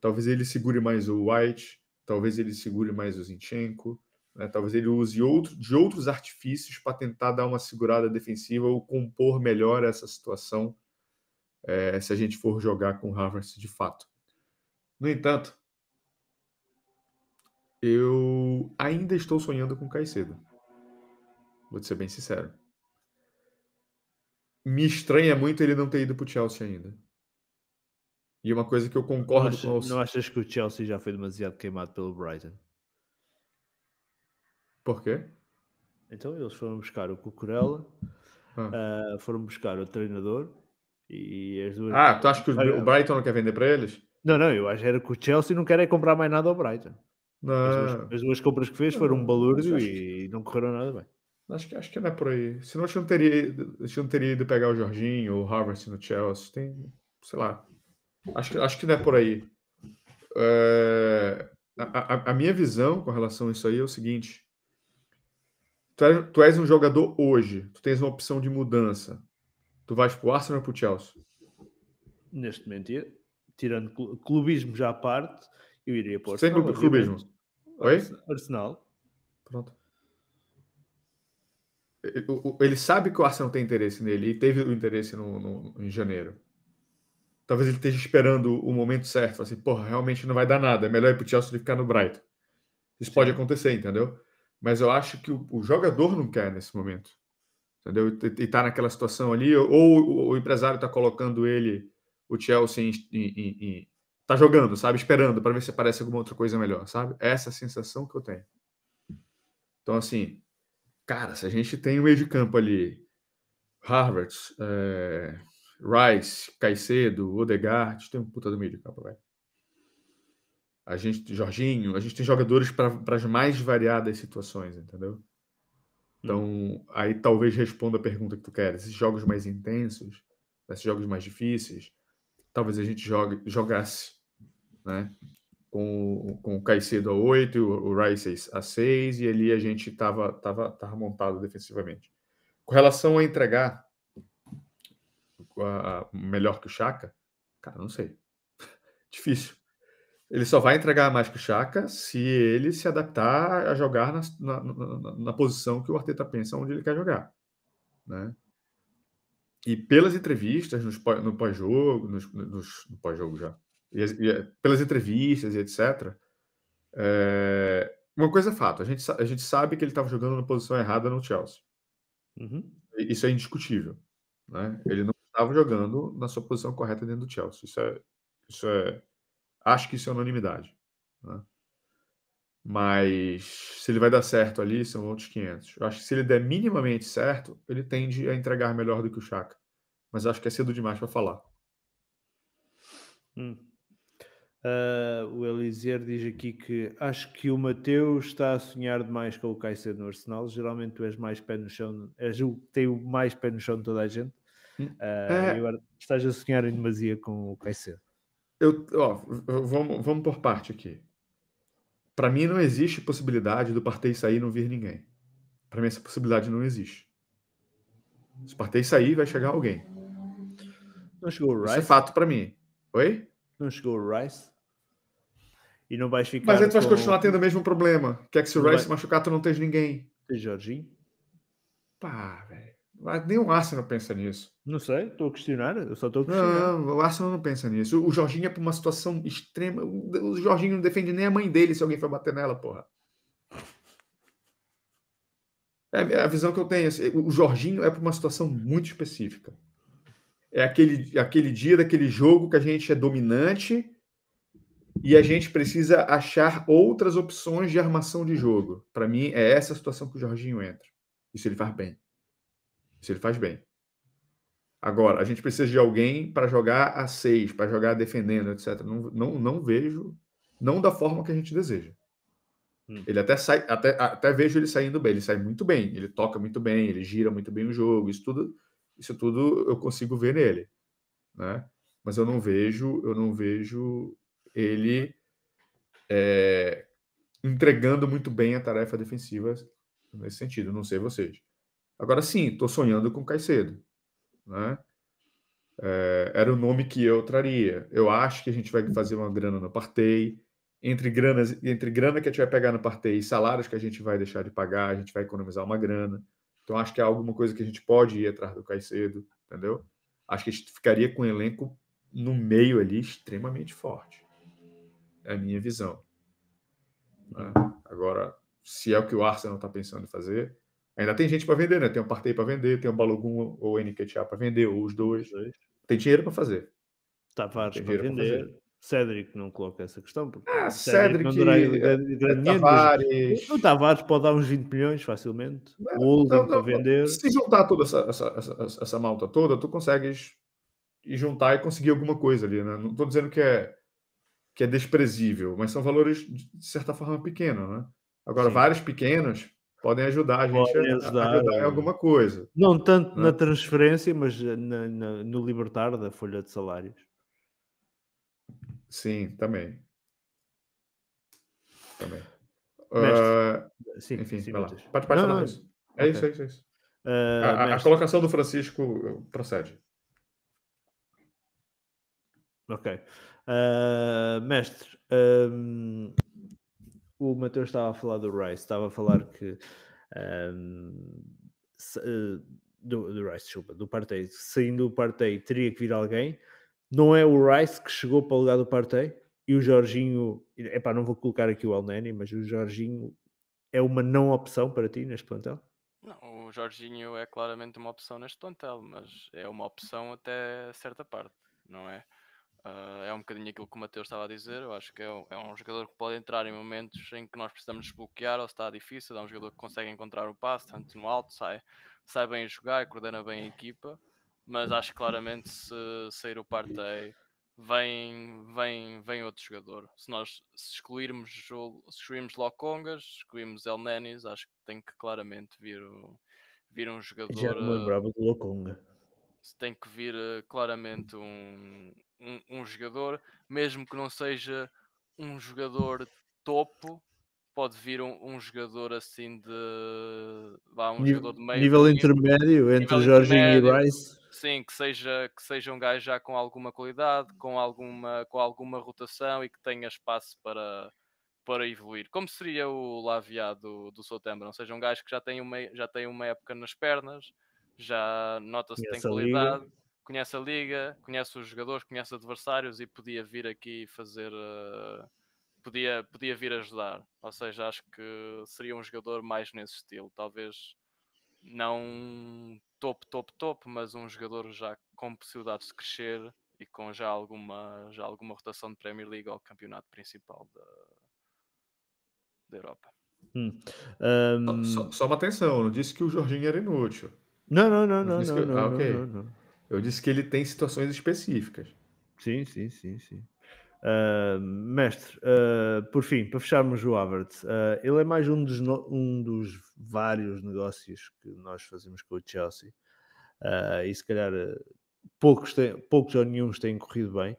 Talvez ele segure mais o White, talvez ele segure mais o Zinchenko, né? Talvez ele use outro, de outros artifícios para tentar dar uma segurada defensiva ou compor melhor essa situação é, se a gente for jogar com o Havertz de fato. No entanto, eu ainda estou sonhando com o Caicedo. Vou ser bem sincero. Me estranha muito ele não ter ido para o Chelsea ainda. E uma coisa que eu concordo não com o... Não achas que o Chelsea já foi demasiado queimado pelo Brighton? Por quê? Então eles foram buscar o Cucurella, ah. uh, foram buscar o treinador e as duas. Ah, tu acha que o Brighton não quer vender para eles? Não, não, eu acho que era que o Chelsea não quer comprar mais nada ao Brighton. As duas, as duas compras que fez foram um balúrdio e não correram nada bem. Acho que, acho que não é por aí. Senão a gente não teria, a gente não teria ido pegar o Jorginho ou o Harvard no Chelsea. Tem, sei lá. Acho, acho que não é por aí. É, a, a, a minha visão com relação a isso aí é o seguinte: Tu, és um jogador hoje, tu tens uma opção de mudança. Tu vais para o Arsenal ou para o Chelsea? Neste momento, tirando clubismo já à parte, eu iria para o Arsenal. Sempre clubismo. Oi? Arsenal. Pronto. Ele sabe que o Arsenal tem interesse nele e teve o interesse no, no, em janeiro. Talvez ele esteja esperando o momento certo. Assim, porra, realmente não vai dar nada. É melhor ir para o Chelsea do que ficar no Brighton. Isso Sim. pode acontecer, entendeu? Mas eu acho que o, o jogador não quer nesse momento. Entendeu? E está naquela situação ali, ou, ou o empresário está colocando ele, o Chelsea, em, está jogando, sabe? Esperando para ver se aparece alguma outra coisa melhor, sabe? Essa é sensação que eu tenho. Então, assim, cara, se a gente tem o meio de campo ali, Harvard, é, Rice, Caicedo, Odegaard, tem um puta do meio de campo, velho. A gente, Jorginho, a gente tem jogadores para as mais variadas situações, entendeu? Então, hum. aí talvez responda a pergunta que tu quer. Esses jogos mais intensos, esses jogos mais difíceis, talvez a gente jogue, jogasse, né? Com, com o Caicedo a 8, o Rice a 6, e ali a gente estava tava, tava montado defensivamente. Com relação a entregar a, a, melhor que o Chaka, cara, não sei. Difícil. Ele só vai entregar mais que o Chaka se ele se adaptar a jogar na, na, na, na posição que o Arteta pensa onde ele quer jogar. Né? E pelas entrevistas nos, no pós-jogo, nos, nos, no pós-jogo já, e, e, pelas entrevistas e etc., é, uma coisa é fato, a gente, a gente sabe que ele estava jogando na posição errada no Chelsea. Uhum. Isso é indiscutível. Né? Ele não estava jogando na sua posição correta dentro do Chelsea. Isso é, isso é Acho que isso é unanimidade. Né? Mas se ele vai dar certo ali, são outros 500. Eu acho que se ele der minimamente certo, ele tende a entregar melhor do que o Chaka. Mas acho que é cedo demais para falar. Hum. Uh, o Eliezer diz aqui que acho que o Mateus está a sonhar demais com o Caicedo no Arsenal. Geralmente tu és mais pé no chão, és o que tem o mais pé no chão de toda a gente. Uh, é... E agora estás a sonhar em demasia com o Caicedo. Eu, ó, vamos, vamos por parte aqui. Para mim não existe possibilidade do Partey sair e não vir ninguém. Para mim essa possibilidade não existe. Se o Partey sair, vai chegar alguém. Não chegou o Rice? Isso é fato para mim. Oi? Não chegou o Rice? E não vais ficar. Mas aí tu vai continuar tendo o mesmo problema. Quer que se o Rice vai... machucar, tu não tens ninguém. Tem Jorginho? Pá, velho. Nem o Arsenal pensa nisso. Não sei, estou a questionar, eu só estou a questionar. Não, o Arsenal não pensa nisso. O Jorginho é para uma situação extrema. O Jorginho não defende nem a mãe dele se alguém for bater nela, porra. É a visão que eu tenho. Assim, o Jorginho é para uma situação muito específica. é aquele, aquele dia daquele jogo que a gente é dominante e a gente precisa achar outras opções de armação de jogo. Para mim, é essa a situação que o Jorginho entra. Isso ele faz bem. Isso ele faz bem. Agora, a gente precisa de alguém para jogar a seis, para jogar defendendo, etc. Não, não, não vejo, não da forma que a gente deseja. Hum. Ele até sai, até, até vejo ele saindo bem, ele sai muito bem, ele toca muito bem, ele gira muito bem o jogo, isso tudo, isso tudo eu consigo ver nele, né? Mas eu não vejo, eu não vejo ele é, entregando muito bem a tarefa defensiva nesse sentido. Não sei vocês. Agora sim, estou sonhando com o Caicedo, né? É, era o nome que eu traria. Eu acho que a gente vai fazer uma grana no Partey. Entre, granas, entre grana que a gente vai pegar no Partey e salários que a gente vai deixar de pagar, a gente vai economizar uma grana. Então, acho que é alguma coisa que a gente pode ir atrás do Caicedo, entendeu? Acho que a gente ficaria com um elenco no meio ali extremamente forte. É a minha visão. Né? Agora, se é o que o Arsenal está pensando em fazer, ainda tem gente para vender, né? Tem o Partey para vender, tem o Balogun ou o NKTA para vender, ou os dois. Tem dinheiro para fazer. Tavares para vender. Cédric não coloca essa questão. Porque ah, Cédric, Cédric não grande, grande Tavares. O Tavares pode dar uns 20 milhões facilmente. o para vender. Se juntar toda essa, essa, essa, essa malta toda, tu consegues e juntar e conseguir alguma coisa ali, né? Não estou dizendo que é que é desprezível, mas são valores de certa forma pequenos, né? Agora, Sim. vários pequenos podem ajudar a gente a, ajudar, ajudar em é. alguma coisa. Não tanto né? na transferência, mas na, na, no libertar da folha de salários. Sim, também. Também. Uh, sim, enfim, sim, vai lá. Pode, pode não, não, isso. É okay. isso, é isso, é isso. Uh, a, a, colocação do Francisco procede. Ok. Uh, mestre, um, o Mateus estava a falar do Rice, estava a falar que um, se, uh, do, do Rice, desculpa, do Partey, saindo do Partey teria que vir alguém. Não é o Rice que chegou para o lugar do Partey e o Jorginho, epá, não vou colocar aqui o Alneni, mas o Jorginho é uma não opção para ti neste plantel? Não, o Jorginho é claramente uma opção neste plantel, mas é uma opção até certa parte, não é? Uh, é um bocadinho aquilo que o Mateus estava a dizer. Eu acho que é um, é um, jogador que pode entrar em momentos em que nós precisamos desbloquear ou está difícil. É um jogador que consegue encontrar o passe, tanto no alto, sai, sai bem a jogar, coordena bem a equipa. Mas acho claramente se sair o Partey, vem, vem, vem outro jogador. Se nós se excluirmos, se excluirmos Lokongas, excluirmos El Nenis, acho que tem que claramente vir, vir um jogador. Já me lembrava do Lokonga. Tem que vir uh, claramente um, um, um jogador, mesmo que não seja um jogador topo, pode vir um, um, jogador assim de vá, um nível, jogador de meio nível intermédio entre nível Jorginho e Rice sim, que seja, que seja um gajo já com alguma qualidade com alguma, com alguma rotação e que tenha espaço para, para evoluir, como seria o Lavia do, do Southampton, ou seja, um gajo que já tem uma, já tem uma época nas pernas já nota-se que tem qualidade. liga conhece a liga, conhece os jogadores, conhece adversários e podia vir aqui fazer. Uh, podia, podia vir ajudar. Ou seja, acho que seria um jogador mais nesse estilo. Talvez não top, top, top, mas um jogador já com possibilidades de crescer e com já alguma, já alguma rotação de Premier League ao campeonato principal da, da Europa. Hum. Um... Só, só, uma atenção, não disse que o Jorginho era inútil. Não, não, não, não, não, não, ah, okay. não, não, não. Eu disse que ele tem situações específicas. Sim, sim, sim, sim. Uh, mestre, uh, por fim, para fecharmos o Havertz, uh, ele é mais um dos, no, um dos vários negócios que nós fazemos com o Chelsea e se calhar poucos, têm, poucos ou nenhum têm corrido bem.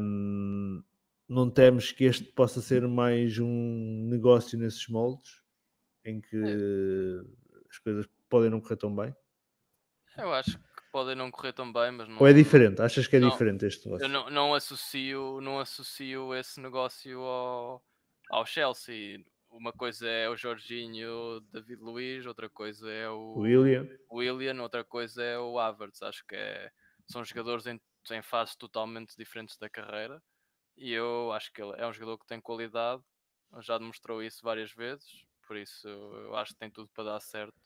Um, não temos que este possa ser mais um negócio nesses moldes em que é. as coisas podem não correr tão bem? Eu acho que podem não correr tão bem, mas não. Ou é diferente? Achas que é não, diferente este negócio? Eu não, não, associo, não associo esse negócio ao, ao Chelsea. Uma coisa é o Jorginho, David Luiz, outra coisa é o William, William outra coisa é o Havertz. Acho que é, são jogadores em, em fases totalmente diferentes da carreira e eu acho que ele é um jogador que tem qualidade, já demonstrou isso várias vezes, por isso eu acho que tem tudo para dar certo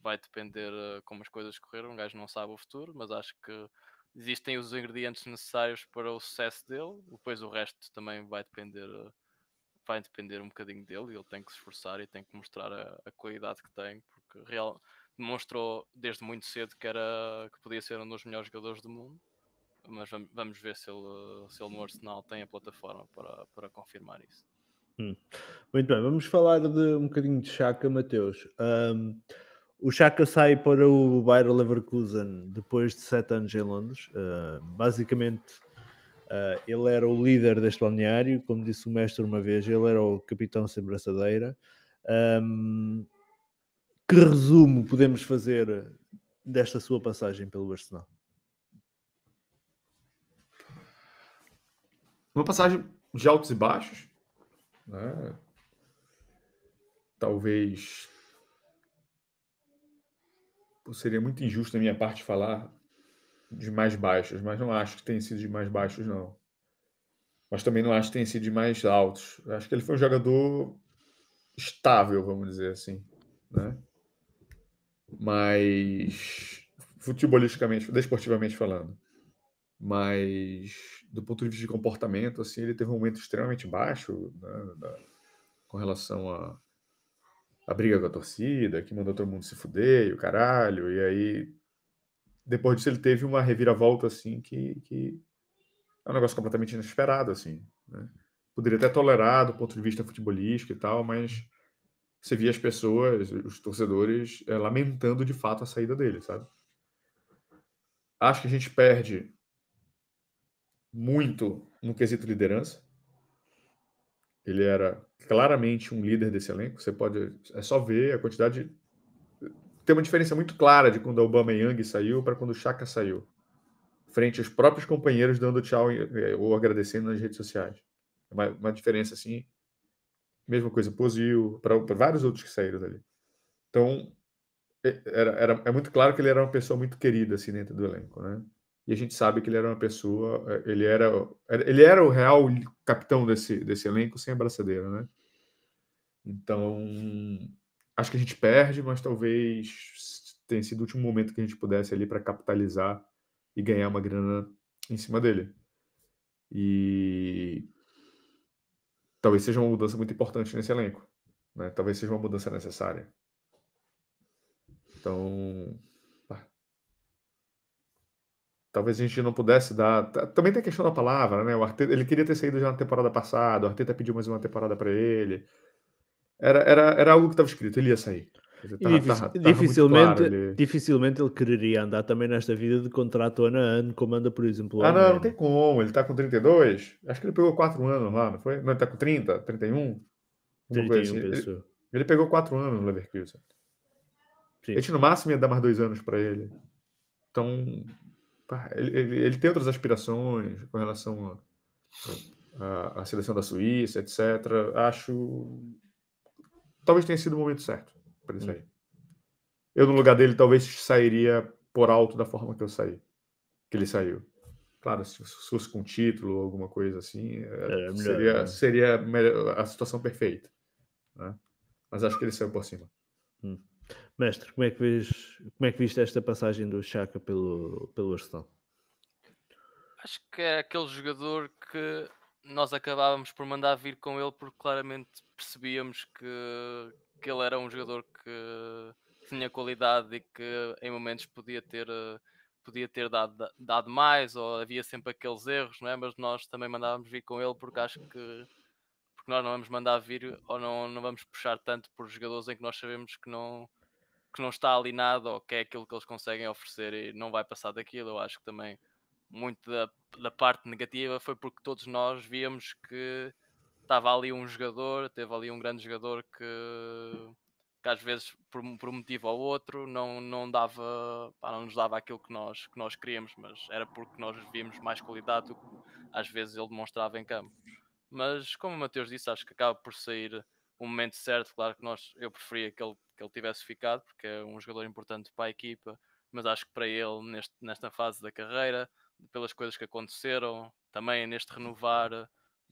vai depender uh, como as coisas correram. Um gajo não sabe o futuro, mas acho que existem os ingredientes necessários para o sucesso dele, depois o resto também vai depender vai depender um bocadinho dele ele tem que se esforçar e tem que mostrar a, a qualidade que tem, porque real, demonstrou desde muito cedo que, era, que podia ser um dos melhores jogadores do mundo. Mas vamos ver se ele, se ele no Arsenal tem a plataforma para, para confirmar isso. Hum. Muito bem, vamos falar de um bocadinho de Chaka, Mateus. Um, o Chaka sai para o Bayer Leverkusen depois de sete anos em Londres. Uh, basicamente, Uh, ele era o líder deste balneário, como disse o mestre uma vez, ele era o capitão sem braçadeira. Um, que resumo podemos fazer desta sua passagem pelo Arsenal? Uma passagem de altos e baixos, né? talvez seria muito injusto da minha parte falar de mais baixos, mas não acho que tenha sido de mais baixos, não. Mas também não acho que tenha sido de mais altos. Acho que ele foi um jogador estável, vamos dizer assim, né? Mas futebolisticamente, desportivamente falando, mas do ponto de vista de comportamento, assim, ele teve um momento extremamente baixo né, da, com relação a, a briga com a torcida, que mandou todo mundo se fuder, e o caralho, e aí depois disso ele teve uma reviravolta assim que, que é um negócio completamente inesperado assim né? poderia até tolerar do ponto de vista futebolístico e tal mas você via as pessoas os torcedores é, lamentando de fato a saída dele sabe acho que a gente perde muito no quesito liderança ele era claramente um líder desse elenco você pode é só ver a quantidade tem uma diferença muito clara de quando o Obama Young saiu para quando o Chaka saiu. Frente aos próprios companheiros dando tchau ou agradecendo nas redes sociais. Uma, uma diferença assim. Mesma coisa Pozil, para vários outros que saíram dali. Então, é, era, era, é muito claro que ele era uma pessoa muito querida assim dentro do elenco, né? E a gente sabe que ele era uma pessoa, é, ele era, ele era o real capitão desse, desse elenco sem a braçadeira, né? Então, acho que a gente perde, mas talvez tenha sido o último momento que a gente pudesse ali para capitalizar e ganhar uma grana em cima dele. E talvez seja uma mudança muito importante nesse elenco. Né? Talvez seja uma mudança necessária. Então, talvez a gente não pudesse dar. Também tem a questão da palavra, né? O Arteta, ele queria ter saído já na temporada passada, o Arteta pediu mais uma temporada para ele. Era, era, era algo que estava escrito, ele ia sair. Tava, tava dificilmente, claro, ele... dificilmente ele quereria andar também nesta vida de contrato ano a ano, como anda, por exemplo. Ah, não, não tem como. Ele está com 32. Acho que ele pegou 4 anos lá, não foi? Não, ele está com 30, 31. 31, assim. ele, ele, pegou 4 anos no Leverkusen. Sim. A gente no máximo ia dar mais 2 anos para ele. Então, ele, ele, ele, tem outras aspirações com relação à seleção da Suíça, etc. Acho talvez tenha sido o momento certo para ele hum. sair. Eu, no lugar dele, talvez sairia por alto da forma que eu saí. Que ele saiu. Claro, se fosse com título ou alguma coisa assim, é, é seria, né? seria a situação perfeita. Né? Mas acho que ele saiu por cima. Hum. Mestre, como é que vês, como é que viste esta passagem do Chaka pelo, pelo Arsenal? Acho que é aquele jogador que nós acabávamos por mandar vir com ele porque claramente percebíamos que, que ele era um jogador que tinha qualidade e que em momentos podia ter podia ter dado, dado mais ou havia sempre aqueles erros, não é? mas nós também mandávamos vir com ele porque acho que porque nós não vamos mandar vir ou não, não vamos puxar tanto por jogadores em que nós sabemos que não que não está ali nada ou que é aquilo que eles conseguem oferecer e não vai passar daquilo. Eu acho que também muito da, da parte negativa foi porque todos nós víamos que estava ali um jogador, teve ali um grande jogador que, que às vezes por, por um motivo ou outro não, não dava pá, não nos dava aquilo que nós, que nós queríamos, mas era porque nós víamos mais qualidade do que às vezes ele demonstrava em campo. Mas como o Mateus disse, acho que acaba por sair o momento certo, claro que nós eu preferia que ele, que ele tivesse ficado, porque é um jogador importante para a equipa, mas acho que para ele neste, nesta fase da carreira pelas coisas que aconteceram, também neste renovar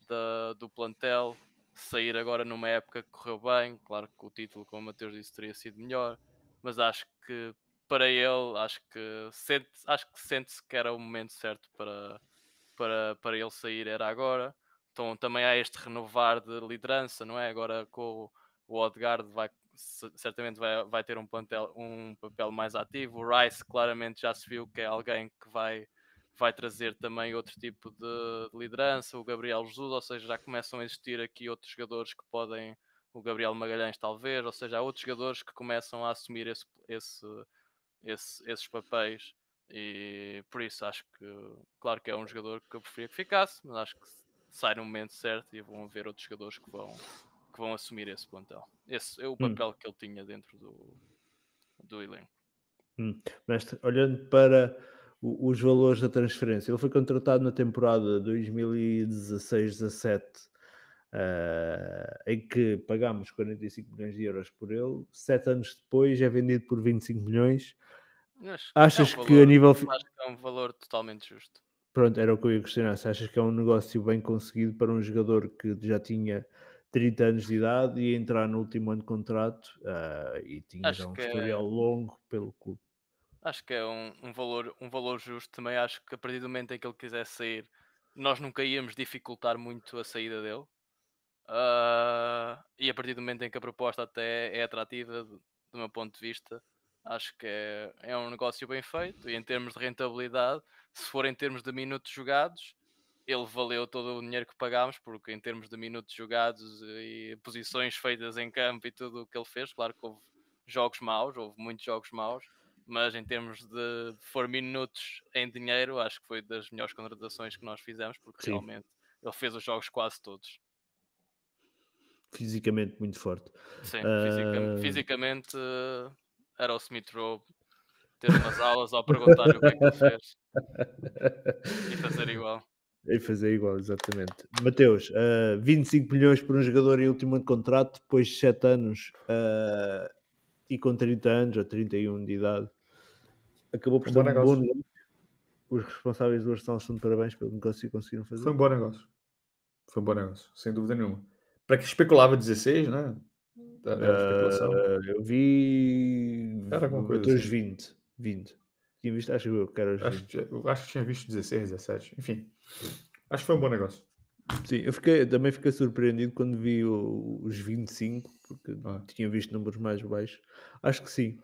da, do plantel, sair agora numa época que correu bem, claro que o título, como o Mateus disse, teria sido melhor, mas acho que para ele, acho que sente, acho que sente-se que era o momento certo para, para, para ele sair, era agora. Então também há este renovar de liderança, não é? Agora com o, o Odegaard vai certamente vai, vai ter um, plantel, um papel mais ativo. O Rice claramente já se viu que é alguém que vai, vai trazer também outro tipo de, de liderança. O Gabriel Jesus, ou seja, já começam a existir aqui outros jogadores que podem, o Gabriel Magalhães talvez, ou seja, há outros jogadores que começam a assumir esse, esse, esse, esses papéis. E por isso acho que, claro que é um jogador que eu preferia que ficasse, mas acho que sai no momento certo e vão haver outros jogadores que vão, que vão assumir esse plantel. Esse é o hum. papel hum. que ele tinha dentro do, do elenco. Hum. Mestre, olhando para o, os valores da transferência, ele foi contratado na temporada 2016-17, uh, em que pagámos 45 milhões de euros por ele. Sete anos depois é vendido por 25 milhões. Achas é um valor, que a nível. Acho que é um valor totalmente justo. Pronto, era o que eu ia questionar. Se achas que é um negócio bem conseguido para um jogador que já tinha 30 anos de idade e entrar no último ano de contrato uh, e tinha já um historial é... longo pelo clube. Acho que é um, um, valor, um valor justo. Também acho que a partir do momento em que ele quiser sair, nós nunca íamos dificultar muito a saída dele. Uh, e a partir do momento em que a proposta até é atrativa, do, do meu ponto de vista, acho que é, é um negócio bem feito. E em termos de rentabilidade, se for em termos de minutos jogados, ele valeu todo o dinheiro que pagámos, porque em termos de minutos jogados e posições feitas em campo e tudo o que ele fez, claro que houve jogos maus, houve muitos jogos maus, mas em termos de, de for minutos em dinheiro, acho que foi das melhores contratações que nós fizemos, porque Sim. realmente ele fez os jogos quase todos. Fisicamente muito forte. Sim, uh... fisicamente, fisicamente era o Smith Rowe ter umas aulas ao perguntar-lhe o que é que ele fez e fazer igual. E fazer igual, exatamente. Mateus, uh, ah, 25 milhões por um jogador em último ano de contrato, depois de 7 anos uh, e com 30 anos ou 31 de idade. Acabou por ser um bom negócio. Os responsáveis do Arsenal estão de parabéns pelo negócio que conseguiram fazer. Foi um bom negócio. Foi um bom negócio, sem dúvida nenhuma. Para que especulava 16, né? Uh, eu vi. Era alguma coisa. Assim. 20. 20. Tinha visto, acho eu que era. Acho, eu acho que tinha visto 16, 17. Enfim. Acho que foi um bom negócio. Sim, eu fiquei, também fiquei surpreendido quando vi o, os 25, porque ah. tinha visto números mais baixos. Acho que sim.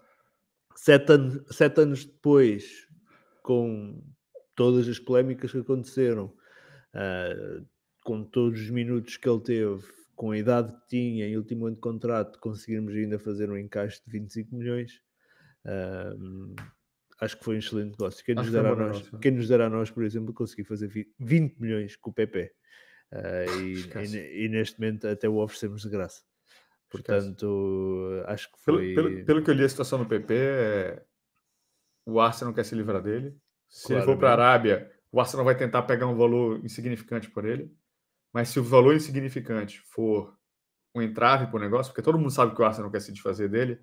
Sete, an sete anos depois, com todas as polémicas que aconteceram, uh, com todos os minutos que ele teve, com a idade que tinha em último ano de contrato, conseguirmos ainda fazer um encaixe de 25 milhões. Uh, acho que foi um excelente negócio. Quem nos, dará a nós, negócio. quem nos dará a nós, por exemplo, conseguir fazer 20 milhões com o PP. Uh, ah, e, e, e, neste momento até o oferecemos de graça. Portanto, acho que foi. Pelo, pelo, pelo, que eu li a situação do PP, é... o Arsenal quer se livrar dele. Se claro, ele for para a Arábia, o Arsenal vai tentar pegar um valor insignificante por ele. Mas se o valor insignificante for um entrave para o negócio, porque todo mundo sabe que o Arsenal quer se desfazer dele,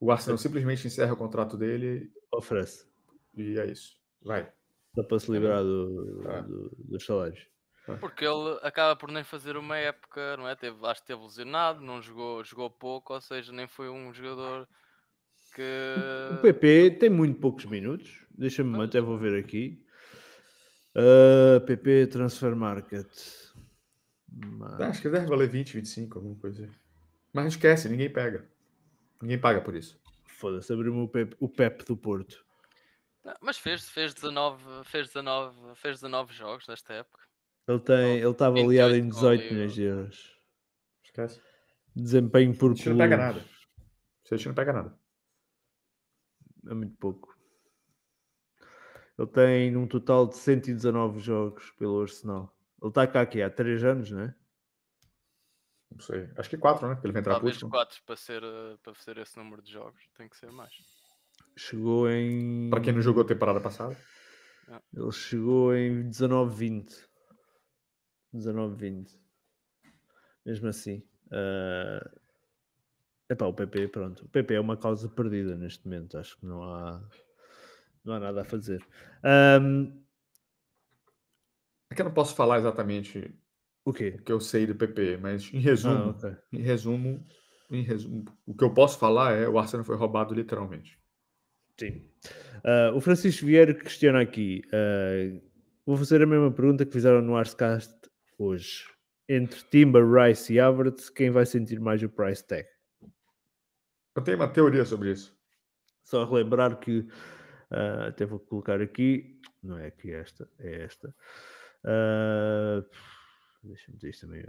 o Arsenal simplesmente encerra o contrato dele. Oferece. E é isso. Vai. Dá para se livrar do, é. do, dos salários. Porque ele acaba por nem fazer uma época, não é? Teve, acho que teve lesionado, não jogou, jogou pouco, ou seja, nem foi um jogador que. O PP tem muito poucos minutos. Deixa-me até vou ver aqui. Uh, ah, PP Transfer Market. Mas... Acho que deve valer 20, 25, alguma coisa. Mas não esquece, ninguém pega. Ninguém paga por isso. Foda-se, abriu-me o Pep, o Pep do Porto. Não, mas fez, fez, 19, fez, 19, fez 19 jogos nesta época. Ele tem, ele estava aliado em 18 milhões de euros. Esquece. Desempenho por Isso não pega nada. Isso não pega nada. É muito pouco. Ele tem um total de 119 jogos pelo Arsenal. Ele está cá aqui há 3 anos, não é? Não sei. Acho que quatro, né? Ele vai entrar Talvez quatro para ser, eh, para ser esse número de jogos. Tem que ser mais. Chegou em. Para quem não jogou a temporada passada. Ele chegou em 19-20. 19-20. Mesmo assim. Uh... Epá, o PP, pronto. O PP é uma causa perdida neste momento. Acho que não há, não há nada a fazer. Um... É que eu não posso falar exatamente o quê? O que eu sei do PP, mas em resumo, ah, em resumo, em resumo, o que eu posso falar é o Arsenal foi roubado literalmente. Sim. Uh, o Francisco Vieira questiona aqui. Uh, vou fazer a mesma pergunta que fizeram no Arscast hoje. Entre Timber, Rice e Havertz, quem vai sentir mais o price tag? Eu tenho uma teoria sobre isso. Só relembrar que uh, até vou colocar aqui, não é aqui esta, é esta. Uh, Deixa-me dizer isto também.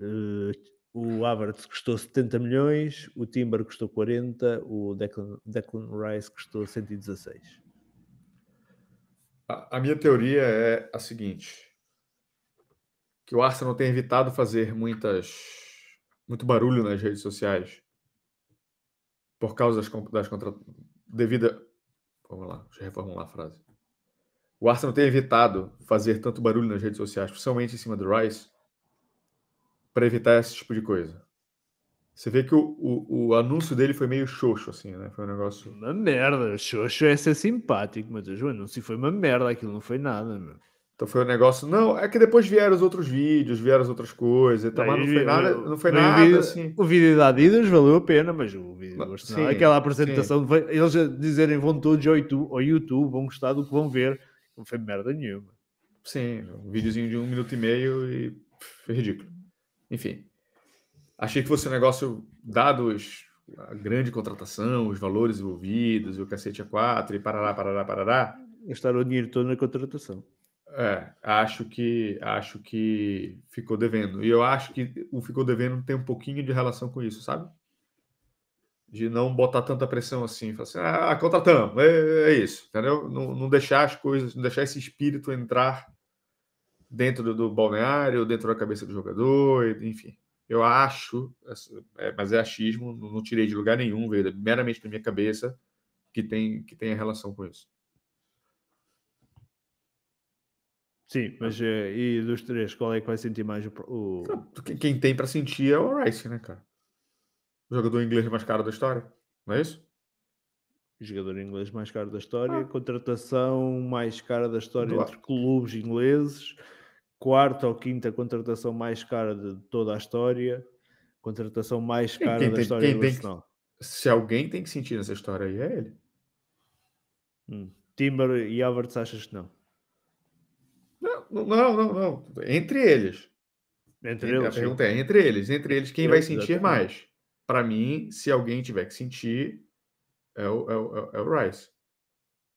Uh, o Havertz custou 70 milhões, o Timber custou 40, o Declan, Declan Rice custou 116. A, a minha teoria é a seguinte: que o Arsenal tem evitado fazer muitas muito barulho nas redes sociais por causa das, das contra... devido vamos lá, deixa eu reformular a frase. O Arsenal tem evitado fazer tanto barulho nas redes sociais, principalmente em cima do Rice, para evitar esse tipo de coisa. Você vê que o, o, o, anúncio dele foi meio xoxo, assim, né? Foi um negócio. Uma merda. Xoxo é ser simpático, mas o anúncio foi uma merda, aquilo não foi nada, meu. Então foi um negócio. Não, é que depois vieram os outros vídeos, vieram as outras coisas. Então, mas não foi nada, não foi nada vídeo, assim. O vídeo da Adidas valeu a pena, mas o vídeo do aquela apresentação, sim. eles dizerem vão todos ao YouTube, ao YouTube, vão gostar do que vão ver, não foi merda nenhuma. Sim, um videozinho de um minuto e meio e foi ridículo. Enfim, achei que fosse um negócio, dados a grande contratação, os valores envolvidos, o cacete a quatro e parará, parará, parará. Gastaram o dinheiro todo na contratação. É, acho que acho que ficou devendo. E eu acho que o ficou devendo tem um pouquinho de relação com isso, sabe? De não botar tanta pressão assim, falar assim, ah, contratamos, é, é isso, entendeu? Não, não, deixar as coisas, não deixar esse espírito entrar dentro do, do balneário, dentro da cabeça do jogador, enfim. Eu acho, é, mas é achismo, não, tirei de lugar nenhum, veio meramente da minha cabeça que tem que tem a relação com isso. Sim, mas eh, e dos três, qual é que vai sentir mais o. o... Quem tem para sentir é o Rice, né, cara? O jogador inglês mais caro da história, não é isso? O jogador inglês mais caro da história, ah. contratação mais cara da história entre clubes ingleses, quarta ou quinta contratação mais cara de toda a história, contratação mais cara quem da tem, história do Arsenal. Que, se alguém tem que sentir nessa história aí, é ele. Hum. Timber e Havertz achas que não? Não, não, não, não. Entre eles. Entre, eles. A pergunta é entre eles. Entre eles, quem vai sentir mais? Para mim, se alguém tiver que sentir, é o, é o, é o Rice.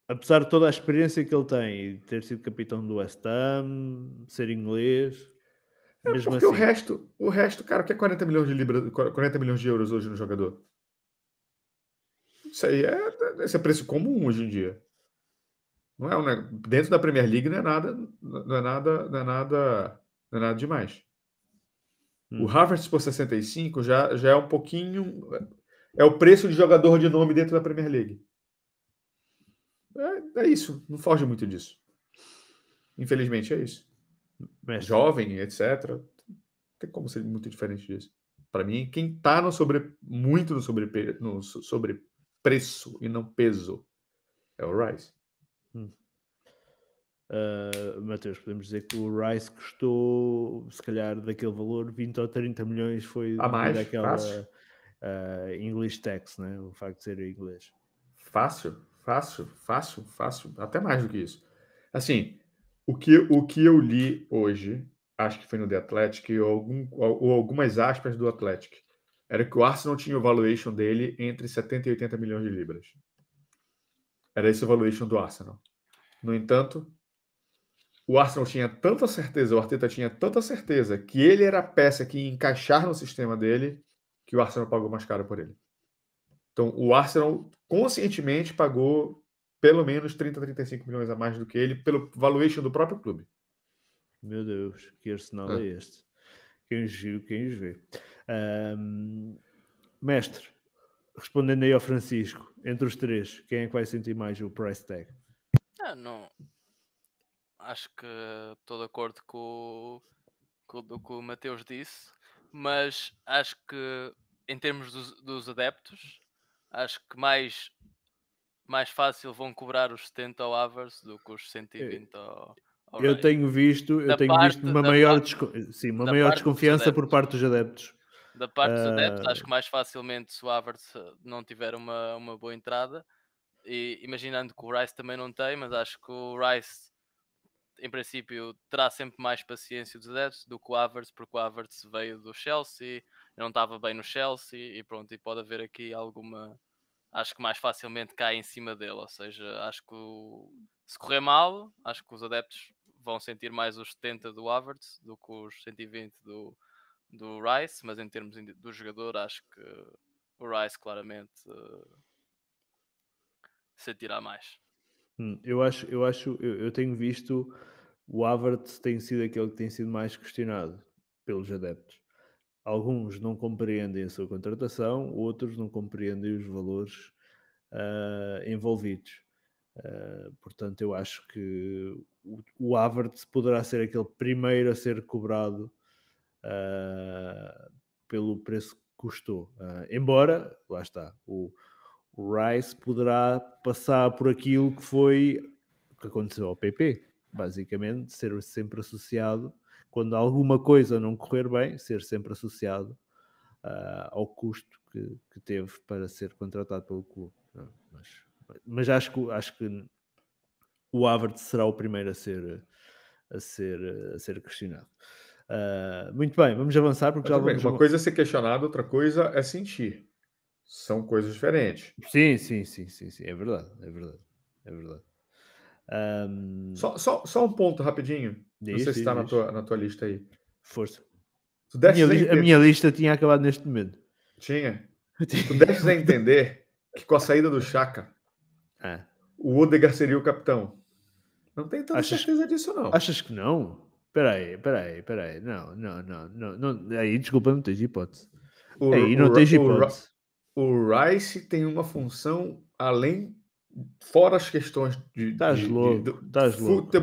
Apesar de toda a experiência que ele tem, ter sido capitão do West Ham, ser inglês, é mesmo porque assim... o resto, o resto, cara, o que é 40 milhões de libras, 40 milhões de euros hoje no jogador? Isso aí é, esse é preço comum hoje em dia. Não é um, dentro da Premier League não é nada, não é nada, não é nada, não é nada demais. Hum. O Havertz por 65 já, já é um pouquinho é o preço de jogador de nome dentro da Premier League. É, é isso, não foge muito disso. Infelizmente é isso. Mestre. Jovem, etc. Não tem como ser muito diferente disso. Para mim, quem está no sobre, muito no, sobre, no sobrepreço e não peso é o Rice. Hum. Uh, Mateus, podemos dizer que o Rice custou, se calhar, daquele valor, 20 ou 30 milhões foi a mais, daquela uh, English tax, né? o facto de ser inglês. Fácil, fácil, fácil, fácil, até mais do que isso. Assim, o que, o que eu li hoje, acho que foi no The Athletic, ou, algum, ou algumas aspas do Athletic, era que o Arsenal tinha o valuation dele entre 70 e 80 milhões de libras. Era esse o valuation do Arsenal. No entanto, o Arsenal tinha tanta certeza, o Arteta tinha tanta certeza que ele era a peça que ia encaixar no sistema dele, que o Arsenal pagou mais caro por ele. Então, o Arsenal conscientemente pagou pelo menos 30, 35 milhões a mais do que ele pelo valuation do próprio clube. Meu Deus, que arsenal é, é este? Quem os viu, quem vê. Um, mestre, respondendo aí ao Francisco, entre os três, quem é que vai sentir mais o price tag? Ah, não. Acho que estou de acordo com, com o que o Mateus disse, mas acho que em termos dos, dos adeptos, acho que mais, mais fácil vão cobrar os 70 ao Avers do que os 120 ao. ao eu tenho visto, eu tenho parte, visto uma maior, parte, sim, uma maior desconfiança por parte dos adeptos. Da parte dos adeptos, acho que mais facilmente se o Havertz não tiver uma, uma boa entrada, e imaginando que o Rice também não tem, mas acho que o Rice em princípio terá sempre mais paciência dos adeptos do que o Havertz, porque o Havertz veio do Chelsea, não estava bem no Chelsea e pronto, e pode haver aqui alguma acho que mais facilmente cai em cima dele, ou seja, acho que o... se correr mal, acho que os adeptos vão sentir mais os 70 do Havertz do que os 120 do, do Rice, mas em termos do jogador, acho que o Rice claramente uh, sentirá mais. Hum, eu acho, eu acho, eu, eu, tenho visto o Havertz tem sido aquele que tem sido mais questionado pelos adeptos. Alguns não compreendem a sua contratação, outros não compreendem os valores uh, envolvidos. Uh, portanto, eu acho que o, o Havertz poderá ser aquele primeiro a ser cobrado uh, pelo preço que custou. Embora, lá está, o, o, Rice poderá passar por aquilo que foi o que aconteceu ao PP, basicamente, ser sempre associado, quando alguma coisa não correr bem, ser sempre associado uh, ao custo que, que, teve para ser contratado pelo clube. Mas, mas acho, que, acho que o Havertz será o primeiro a ser, a ser, a ser questionado. Uh, muito bem, vamos avançar porque já bem, Uma coisa é ser questionado, outra coisa é sentir. São coisas diferentes. Sim, sim, sim, sim, sim. é verdade, é verdade, é verdade. Um... Só, só, só um ponto rapidinho. Diz, Não sei se está na tua, na tua lista aí. Força. A minha, li... a minha, lista tinha acabado neste momento. Tinha. Tu deves entender que com a saída do Chaka, ah. o Odegar seria o capitão. Não tenho tanta achas, certeza disso, não. Achas que não? Peraí, peraí, peraí. Não, não, não, não, não. Aí, desculpa, não tens hipótese. O, aí não o, tens hipótese. O, Rice tem uma função além, fora as questões de. Estás louco, estás louco.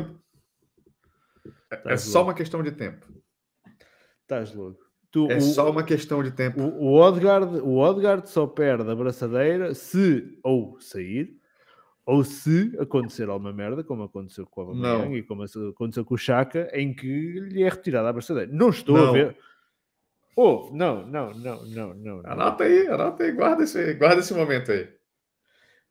É, é só uma questão de tempo. Estás louco. Tu, é o, só uma questão de tempo. O, o, Odgard, o Odgard só perde a braçadeira se ou sair ou se acontecer alguma merda, como aconteceu com o Aubameyang e como aconteceu com o Chaka, em que lhe é retirada a braçadeira. Não estou não. a ver. Oh, não, não, não, não, não. Anota aí, anota aí, guarda esse, guarda esse momento aí.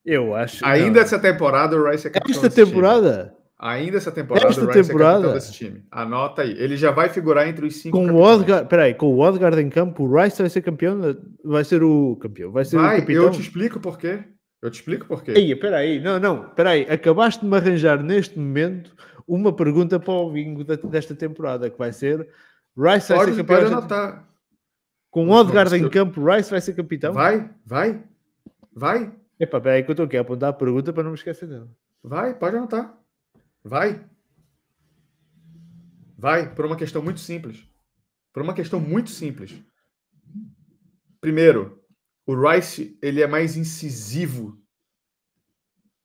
Eu acho. Ainda não. essa temporada o Rice é capitão Esta temporada? Time. Ainda essa temporada Esta o Rice temporada? é capitão desse time. Anota aí. Ele já vai figurar entre os cinco. Com o Odgard, peraí, com o Odgard em campo, o Rice vai ser campeão, vai ser o campeão, vai ser vai, o capitão. Eu te explico por quê. Eu te explico porquê. Aí, peraí, não, não, peraí. Acabaste de me arranjar neste momento uma pergunta para o bingo desta temporada, que vai ser Rice vai ser campeão. Pode anotar. Com Odegaard em campo, Rice vai ser capitão? Vai, vai, vai. Epá, peraí que eu estou aqui a apontar a pergunta para não me esquecer dela. Vai, pode anotar. Vai. Vai, por uma questão muito simples. Por uma questão muito simples. Primeiro, o Rice ele é mais incisivo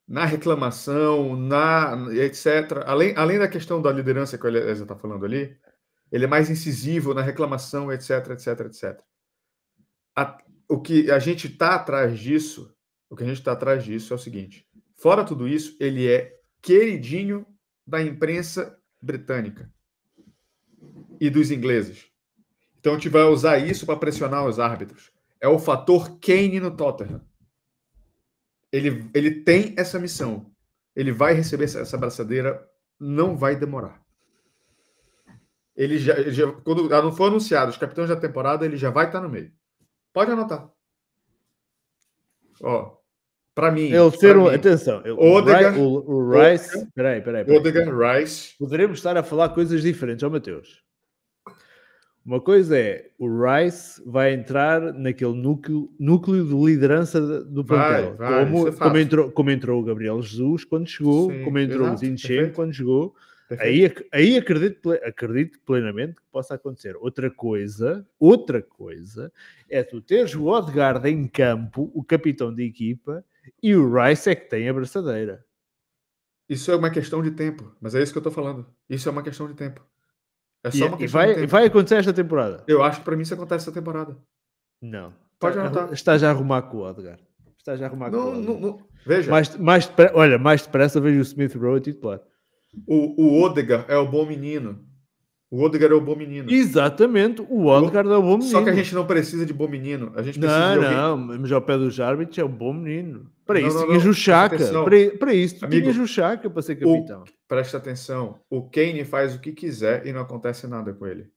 na reclamação, na etc. Além, além da questão da liderança que a Elisa está falando ali, ele é mais incisivo na reclamação, etc, etc, etc. A, o que a gente está atrás disso, o que a gente está atrás disso é o seguinte: fora tudo isso, ele é queridinho da imprensa britânica e dos ingleses. Então a gente vai usar isso para pressionar os árbitros é o fator Kane no Tottenham. Ele, ele tem essa missão. Ele vai receber essa, essa não vai demorar. Ele já, ele já, quando não for anunciado os capitães da temporada, ele já vai estar no meio. Pode anotar. Ó, para mim. Ele ser um, atenção, Odegaard, o, o Rice. Peraí, peraí. peraí. Odegaard, Rice. Poderemos estar a falar coisas diferentes, ó Mateus. Uma coisa é o Rice vai entrar naquele núcleo, núcleo de liderança do plantel, vai, vai, como, é como, entrou, como entrou o Gabriel Jesus quando chegou, Sim, como entrou exato, o Zinchenko quando chegou. Aí, aí acredito, acredito plenamente que possa acontecer. Outra coisa, outra coisa é tu teres o Odegaard em campo, o capitão da equipa, e o Rice é que tem a braçadeira. Isso é uma questão de tempo, mas é isso que eu estou falando. Isso é uma questão de tempo. É só uma e, questão vai, vai acontecer esta temporada? Eu acho que para mim isso acontece esta temporada. Não. Pode anotar. Estás a arrumar com o Edgar. Estás a arrumar não, com o não, não, Veja. Mais, mais, olha, mais depressa vejo o Smith Rowe titular. O, o Odegar é o bom menino. O Odegar é o bom menino. Exatamente, o Odegar é o bom menino. Só que a gente não precisa de bom menino. A gente precisa não, de alguém... não, mas ao pé dos árbitros é o bom menino. Para Não, isso não. Presta atenção. Para, para isso Amigo, o Chaka para ser capitão. O, presta atenção. O Kane faz o que quiser e não acontece nada com ele.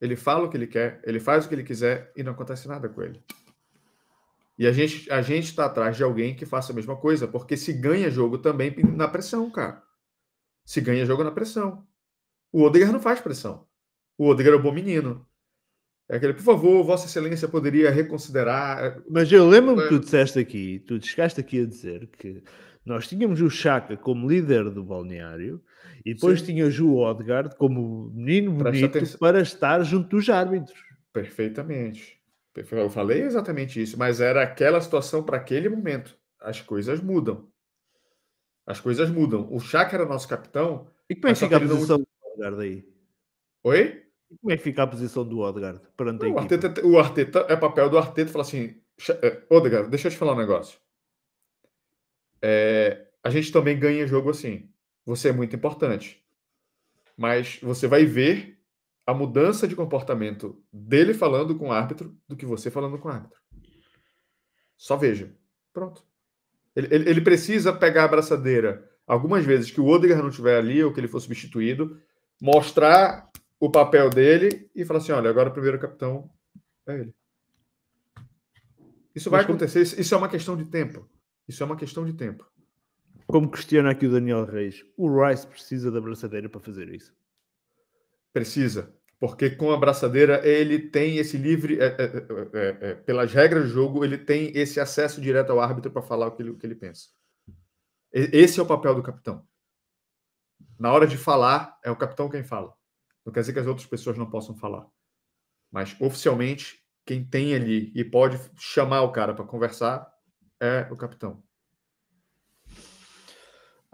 Ele fala o que ele quer, ele faz o que ele quiser e não acontece nada com ele. E a gente a gente está atrás de alguém que faça a mesma coisa, porque se ganha jogo também na pressão, cara. Se ganha jogo na pressão. O Odegaard não faz pressão. O Odegaard é um bom menino. É aquele, por favor, Vossa Excelência poderia reconsiderar. Mas eu lembro-me que É. tu disseste aqui, tu chegaste aqui a dizer que nós tínhamos o Chaka como líder do balneário e depois Sim. tínhamos o Odegaard como menino bonito para estar junto dos árbitros. Perfeitamente. Eu falei exatamente isso, mas era aquela situação para aquele momento. As coisas mudam. As coisas mudam. O Chaka era nosso capitão. E como é que fica a posição do Odegaard aí? Oi? E como é que fica a posição do Odegaard perante a O? Arteta, o Arteta é papel do Arteta falar assim: "Cha- é, Odegaard, deixa eu te falar um negócio. É, a gente também ganha jogo assim. Você é muito importante. Mas você vai ver a mudança de comportamento dele falando com o árbitro do que você falando com o árbitro. Só veja. Pronto. Ele, ele- ele precisa pegar a abraçadeira algumas vezes que o Odegaard não estiver ali ou que ele for substituído, mostrar o papel dele e falar assim: olha, agora o primeiro capitão é ele. Isso vai Mas acontecer, isso é uma questão de tempo. Isso é uma questão de tempo. Como questiona aqui o Daniel Reis, o Rice precisa da braçadeira para fazer isso. Precisa. Porque com a braçadeira ele tem esse livre. é, é, é, é, é, pelas regras do jogo, ele tem esse acesso direto ao árbitro para falar o que ele, o que ele pensa. E- Esse é o papel do capitão. Na hora de falar, é o capitão quem fala. Não quer dizer que as outras pessoas não possam falar. Mas oficialmente, quem tem ali e pode chamar o cara para conversar é o capitão.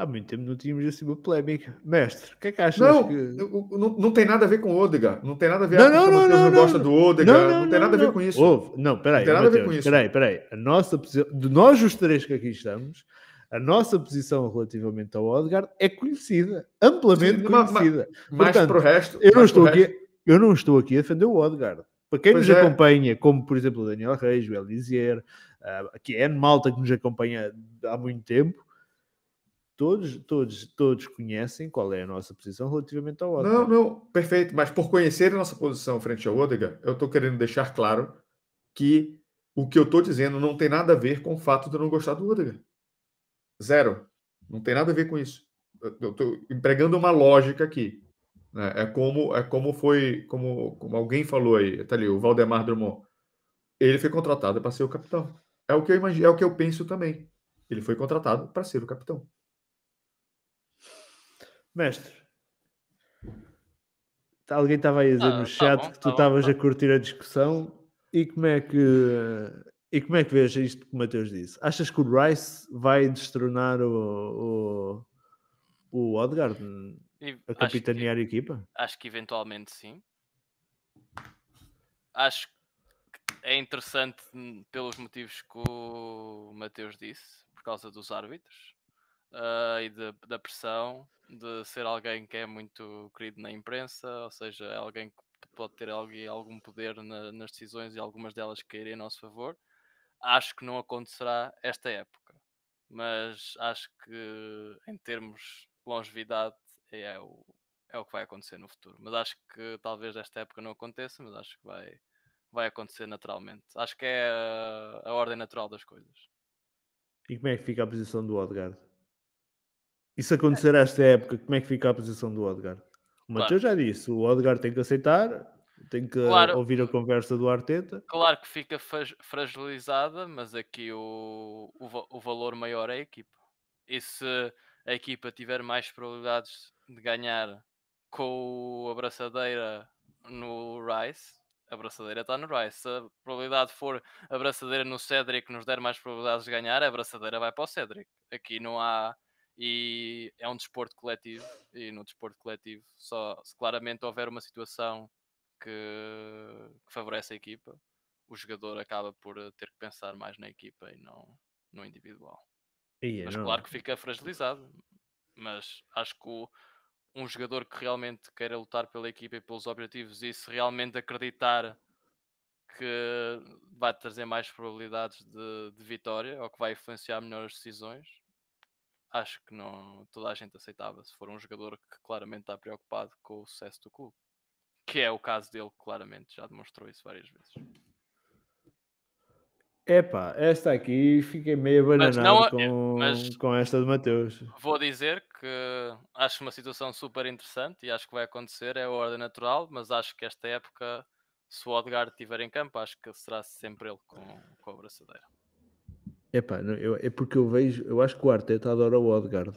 Há muito tempo não tínhamos assim uma polémica. Mestre, o que é que achas Não, que... não, não tem nada a ver com o Odegaard. Não tem nada a ver Não, não, não, não, não gosta não. do Odegaard. Não, tem nada a ver com isso. Houve. Não, peraí, Não tem nada a ver Mateus, com isso. Peraí, peraí. A nossa posição, de nós os três que aqui estamos, a nossa posição relativamente ao Odegaard é conhecida, amplamente Sim, mas- conhecida. Mas Portanto, para o resto. Eu não, mas estou aqui, resto- eu não estou aqui a defender o Odegaard. Para quem Pois nos é. acompanha, como por exemplo o Daniel Reis, o Elisier, ah, que é malta que nos acompanha há muito tempo, todos, todos, todos conhecem qual é a nossa posição relativamente ao Não, Odegaard. não, perfeito. Mas por conhecer a nossa posição frente ao Odegaard, eu estou querendo deixar claro que o que eu estou dizendo não tem nada a ver com o fato de eu não gostar do Odegaard. Zero. Não tem nada a ver com isso. Eu estou empregando uma lógica aqui. né? É como é como foi, como, como alguém falou aí, tá ali, o Valdemar Drummond. Ele foi contratado para ser o capitão. É o que eu imagino, é o que eu penso também. Ele foi contratado para ser o capitão. Mestre, tá- alguém estava aí a dizer Ah, no tá chat bom, que tu tá estavas tá. a curtir a discussão e como é que e como é que vês isto que o Mateus disse? Achas que o Rice vai destronar o, o, o Odegaard E a que- capitanear a equipa? Acho que eventualmente sim. Acho que é interessante hum, pelos motivos que o Mateus disse, por causa dos árbitros ah, e de- da pressão de ser alguém que é muito querido na imprensa, ou seja, é alguém que pode ter algum poder na- nas decisões e algumas delas caírem a nosso favor. Acho que não acontecerá esta época, mas acho que em termos de longevidade é o, é o que vai acontecer no futuro. Mas acho que talvez esta época não aconteça, mas acho que vai, vai acontecer naturalmente. Acho que é a, a ordem natural das coisas. E como é que fica a posição do Odegaard? E se acontecer esta época, como é que fica a posição do Odegaard? O Claro. Mateus já disse, o Odegaard tem que aceitar, tem que Claro. ouvir a conversa do Arteta. Claro que fica fragilizada, mas aqui o, o, o valor maior é a equipa. E se a equipa tiver mais probabilidades de ganhar com o abraçadeira no Rice, a abraçadeira está no Rice. Se a probabilidade for a abraçadeira no Cedric nos der mais probabilidades de ganhar, a abraçadeira vai para o Cedric. Aqui não há. E é um desporto coletivo. E no desporto coletivo, só se claramente houver uma situação que, que favorece a equipa, o jogador acaba por eh, ter que pensar mais na equipa e não no individual. Ia, Mas não. claro que fica fragilizado. Mas acho que o- um jogador que realmente queira lutar pela equipa e pelos objetivos e se realmente acreditar que vai trazer mais probabilidades de, de vitória ou que vai influenciar melhores decisões, acho que não toda a gente aceitava se for um jogador que claramente está preocupado com o sucesso do clube. Que é o caso dele, claramente, já demonstrou isso várias vezes. Epá, esta aqui fiquei meio bananado não, com, mas com esta de Mateus. Vou dizer que acho uma situação super interessante e acho que vai acontecer, é a ordem natural, mas acho que esta época, se o Odegaard estiver em campo, acho que será sempre ele com, com a braçadeira. Epá, eu, é porque eu vejo, eu acho que o Arteta adora o Odegaard.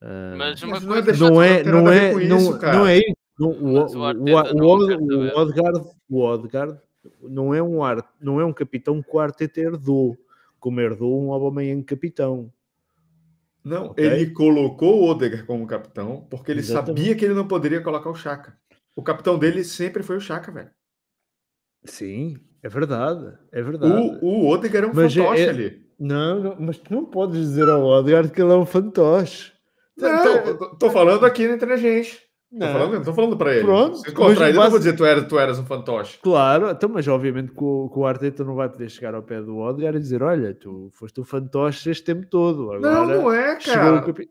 Uh, mas uma não, coisa... não é, não é, não, isso, não é isso. Não, o, o, o, o, Odegaard, o Odegaard não é um ar, não é um capitão que o Arteta herdou, como herdou um Aubameyang capitão. Não, okay? ele colocou o Odegaard como capitão porque ele Exatamente. sabia que ele não poderia colocar o Chaka. O capitão dele sempre foi o Chaka, velho. Sim, é verdade, é verdade. O, o Odegaard é um mas é- fantoche é, ali. Não, não, mas tu não podes dizer ao Odegaard que ele é um fantoche. Tô falando aqui entre a gente. Não. Tô falando, tô falando para ele. Pronto. Se encontrar ele, eu não vou dizer tu eras, tu eras um fantoche. Claro, então, mas obviamente que o, que o Arteta não vai poder chegar ao pé do Odegaard e dizer: Olha, tu foste um fantoche este tempo todo. Agora não, não é, cara. Capi...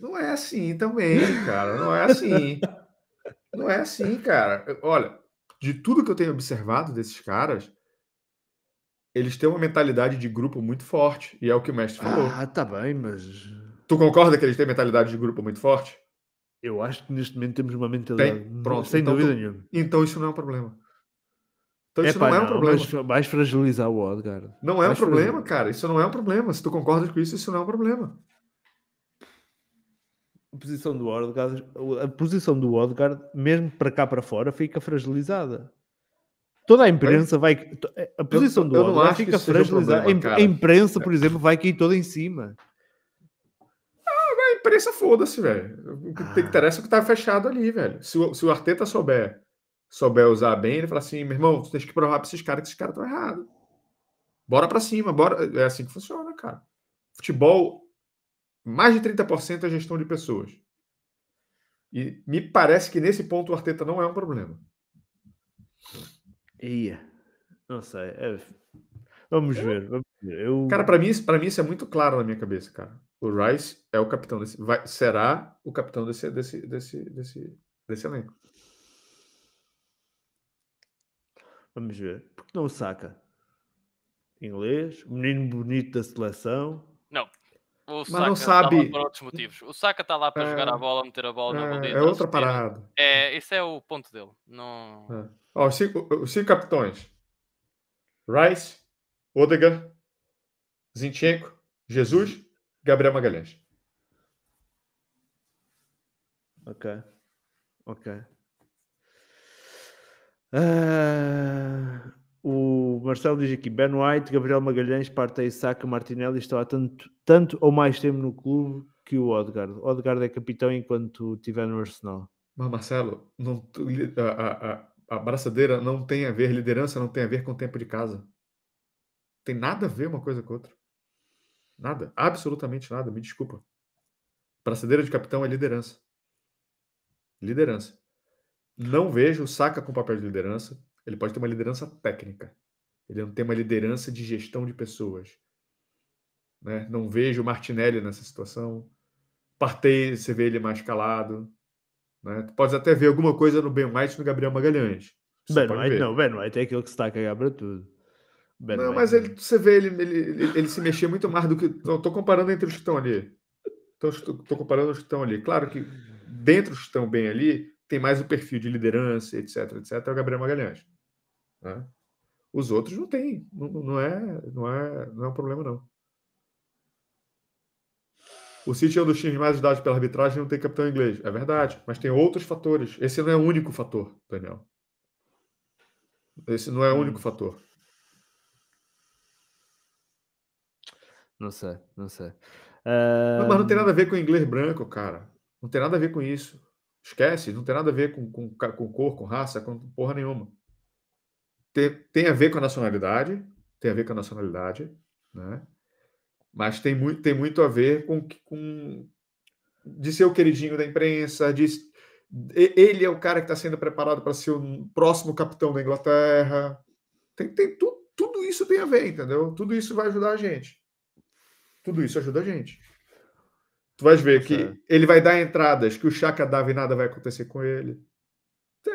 Não é assim também, cara. Não é assim. não é assim, cara. Olha, de tudo que eu tenho observado desses caras, eles têm uma mentalidade de grupo muito forte. E é o que o mestre falou. Ah, tá bem, mas. Tu concorda que eles têm mentalidade de grupo muito forte? Eu acho que neste momento temos uma mentalidade. Tem? Pronto, sem então, dúvida tu... nenhuma. Então isso não é um problema. Então isso não é um problema. Mas vais fragilizar o Odegaard. Não é um problema, cara. Isso não é um problema. Se tu concordas com isso, isso não é um problema. A posição do Odegaard, a posição do Odegaard, mesmo para cá para fora, fica fragilizada. Toda a imprensa vai. A posição eu, do Odegaard fica fragilizada. Um a imprensa, por exemplo, vai cair toda em cima imprensa, foda-se, velho. O que ah. interessa é o que tá fechado ali, velho. Se o, se o Arteta souber, souber usar bem, ele fala assim, meu irmão, tu tem que provar pra esses caras que esses caras estão errados. Bora pra cima, bora. É assim que funciona, cara. Futebol, mais de 30% é gestão de pessoas. E me parece que nesse ponto o Arteta não é um problema. Ia. Não sei. É... Vamos ver. Vamos ver. Eu... Cara, para mim, para mim isso é muito claro na minha cabeça, cara. O Rice é o capitão desse, vai, será o capitão desse, desse, desse, desse, desse elenco. Vamos ver. Porque não o saca? Inglês, menino bonito da seleção. O Mas não sabe. Tá por outros motivos. O Saka está lá para é... jogar a bola, meter a bola é... na bolinha. É outra parada. É, esse é o ponto dele. Não... É. Ó, os, cinco, os cinco capitões: Rice, Odegaard, Zinchenko, Jesus, Gabriel Magalhães. Ok. Ok. Uh, o Marcelo diz aqui: Ben White, Gabriel Magalhães, Partey, Saka, Martinelli estão há tanto, tanto ou mais tempo no clube que o Odegaard. Odegaard é capitão enquanto estiver no Arsenal. Mas Marcelo, não, a, a, a braçadeira não tem a ver, liderança não tem a ver com o tempo de casa. Tem nada a ver uma coisa com outra. Nada, absolutamente nada, me desculpa. Braçadeira de capitão é liderança. Liderança. Não vejo o Saka com papel de liderança. Ele pode ter uma liderança técnica. Ele não tem uma liderança de gestão de pessoas. Né? Não vejo o Martinelli nessa situação. Partei, você vê ele mais calado. Né? Tu pode até ver alguma coisa no Ben White no Gabriel Magalhães. Ben White não, Ben White é aquele que se está a cagar para tudo. Ben não, mas ele, você vê ele, ele, ele, ele, se mexer muito mais do que. Estou comparando entre os que estão ali. Estou comparando os que estão ali. Claro que dentro dos que estão bem ali, tem mais o perfil de liderança, etc, etc, é o Gabriel Magalhães. Né? Os outros não tem. Não, não, é, não, é, não é um problema, não. O City é um dos times mais ajudados pela arbitragem e não tem capitão inglês. É verdade, mas tem outros fatores. Esse não é o único fator, Daniel. Esse não é o único hum. fator. Não sei, não sei. Uh... Não, mas não tem nada a ver com inglês branco, cara. Não tem nada a ver com isso. Esquece, não tem nada a ver com, com, com cor, com raça, com porra nenhuma. Tem, tem a ver com a nacionalidade, tem a ver com a nacionalidade, né? Mas tem muito, tem muito a ver com, com de ser o queridinho da imprensa, de, ele é o cara que está sendo preparado para ser o próximo capitão da Inglaterra, Tem, tem tu, tudo isso tem a ver, entendeu? Tudo isso vai ajudar a gente. Tudo isso ajuda a gente. Tu vais ver que ele vai dar entradas que o Chaka dava e nada vai acontecer com ele.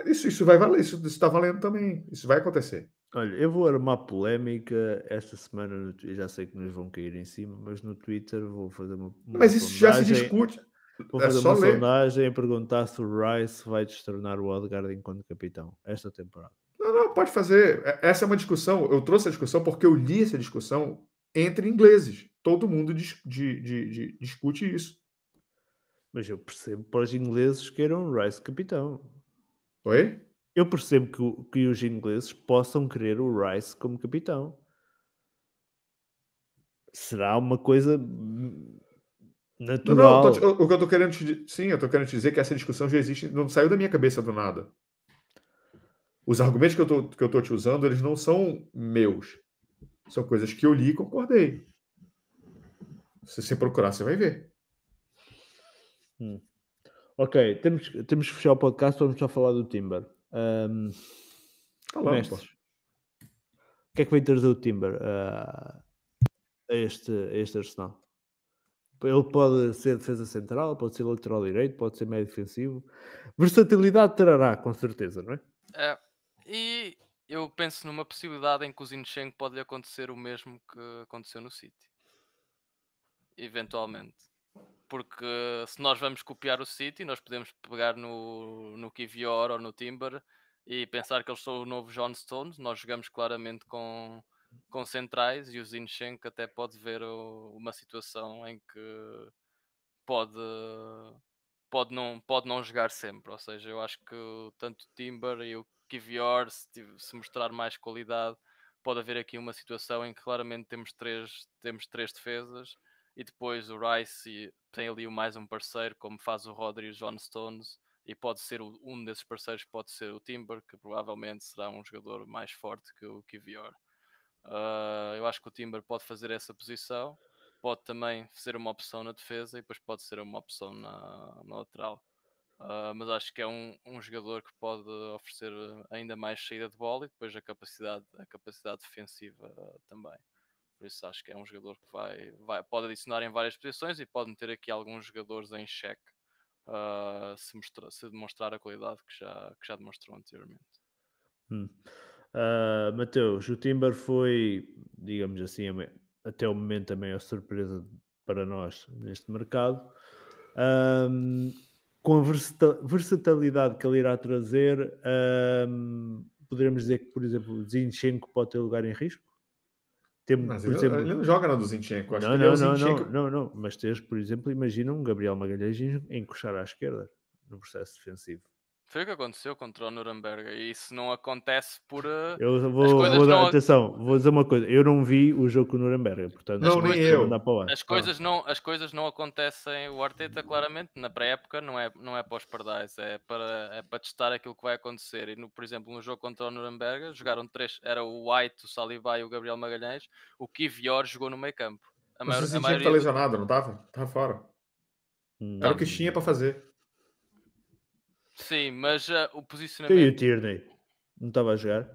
Isso, isso vai valer, isso está valendo também. Isso vai acontecer. Olha, eu vou armar polémica esta semana. No, já sei que nos vão cair em cima, mas no Twitter vou fazer uma. uma mas isso já se discute. Vou é fazer uma ler. sondagem e perguntar se o Rice vai destornar o Odegaard enquanto capitão esta temporada. Não, não, pode fazer. É, essa é uma discussão. Eu trouxe a discussão porque eu li essa discussão entre ingleses. Todo mundo de, de, de, discute isso. Mas eu percebo para os ingleses que eram Rice capitão. Oi? Eu percebo que, que os ingleses possam querer o Rice como capitão. Será uma coisa natural. Não, não, tô, o que eu estou querendo te, sim, eu estou querendo te dizer que essa discussão já existe, não saiu da minha cabeça do nada. Os argumentos que eu tô, que eu tô te usando, eles não são meus. São coisas que eu li e concordei. Se você procurar, você vai ver. Hum. Ok, temos, temos que fechar o podcast, vamos só falar do Timber. Um, Falamos, o que é que vai trazer o Timber uh, a, este, a este Arsenal? Ele pode ser defesa central, pode ser lateral direito, pode ser meio defensivo. Versatilidade terá, com certeza, não é? É, e eu penso numa possibilidade em que o Zinchenko pode acontecer o mesmo que aconteceu no City. Eventualmente. Porque se nós vamos copiar o City, nós podemos pegar no, no Kivior ou no Timber e pensar que eles são o novo John Stones. Nós jogamos claramente com, com centrais e o Zinchenko até pode ver o, uma situação em que pode, pode, não, pode não jogar sempre. Ou seja, eu acho que tanto o Timber e o Kivior, se, se mostrar mais qualidade, pode haver aqui uma situação em que claramente temos três, temos três defesas e depois o Rice tem ali mais um parceiro, como faz o Rodri e o John Stones, e pode ser um desses parceiros, pode ser o Timber, que provavelmente será um jogador mais forte que o Kivior. Uh, eu acho que o Timber pode fazer essa posição, pode também ser uma opção na defesa e depois pode ser uma opção na, na lateral. Uh, mas acho que é um, um jogador que pode oferecer ainda mais saída de bola e depois a capacidade, a capacidade defensiva também. Por isso acho que é um jogador que vai, vai, pode adicionar em várias posições e pode meter aqui alguns jogadores em xeque uh, se, mostrar, se demonstrar a qualidade que já, que já demonstrou anteriormente. Hum. Uh, Mateus, o Timber foi, digamos assim, até o momento a surpresa para nós neste mercado. Um, com a versatilidade que ele irá trazer, um, poderemos dizer que, por exemplo, Zinchenko pode ter lugar em risco? Tem, mas por ele, exemplo, ele não joga na do Zinchenko. Acho não, não, é não, Zinchenko... não, não, não, Mas tens, por exemplo, imagina um Gabriel Magalhães encoxar à esquerda no processo defensivo. Foi o que aconteceu contra o Nuremberg e isso não acontece por. Uh, eu vou, vou dar, não... atenção, vou dizer uma coisa. Eu não vi o jogo com o Nuremberg, portanto, não, nem eu. As coisas, não, as coisas não acontecem. O Arteta, claramente, na pré-época, não é, não é para os pardais, é para, é para testar aquilo que vai acontecer. E, no, por exemplo, no jogo contra o Nuremberg, jogaram três: era o White, o Saliba e o Gabriel Magalhães. O Kivior jogou no meio campo. A Mas maior, a maioria... tá lesionado, não estava? Estava fora. Hum, era o que tinha para fazer. Sim, mas uh, o posicionamento. E o Tierney? Não estava a jogar?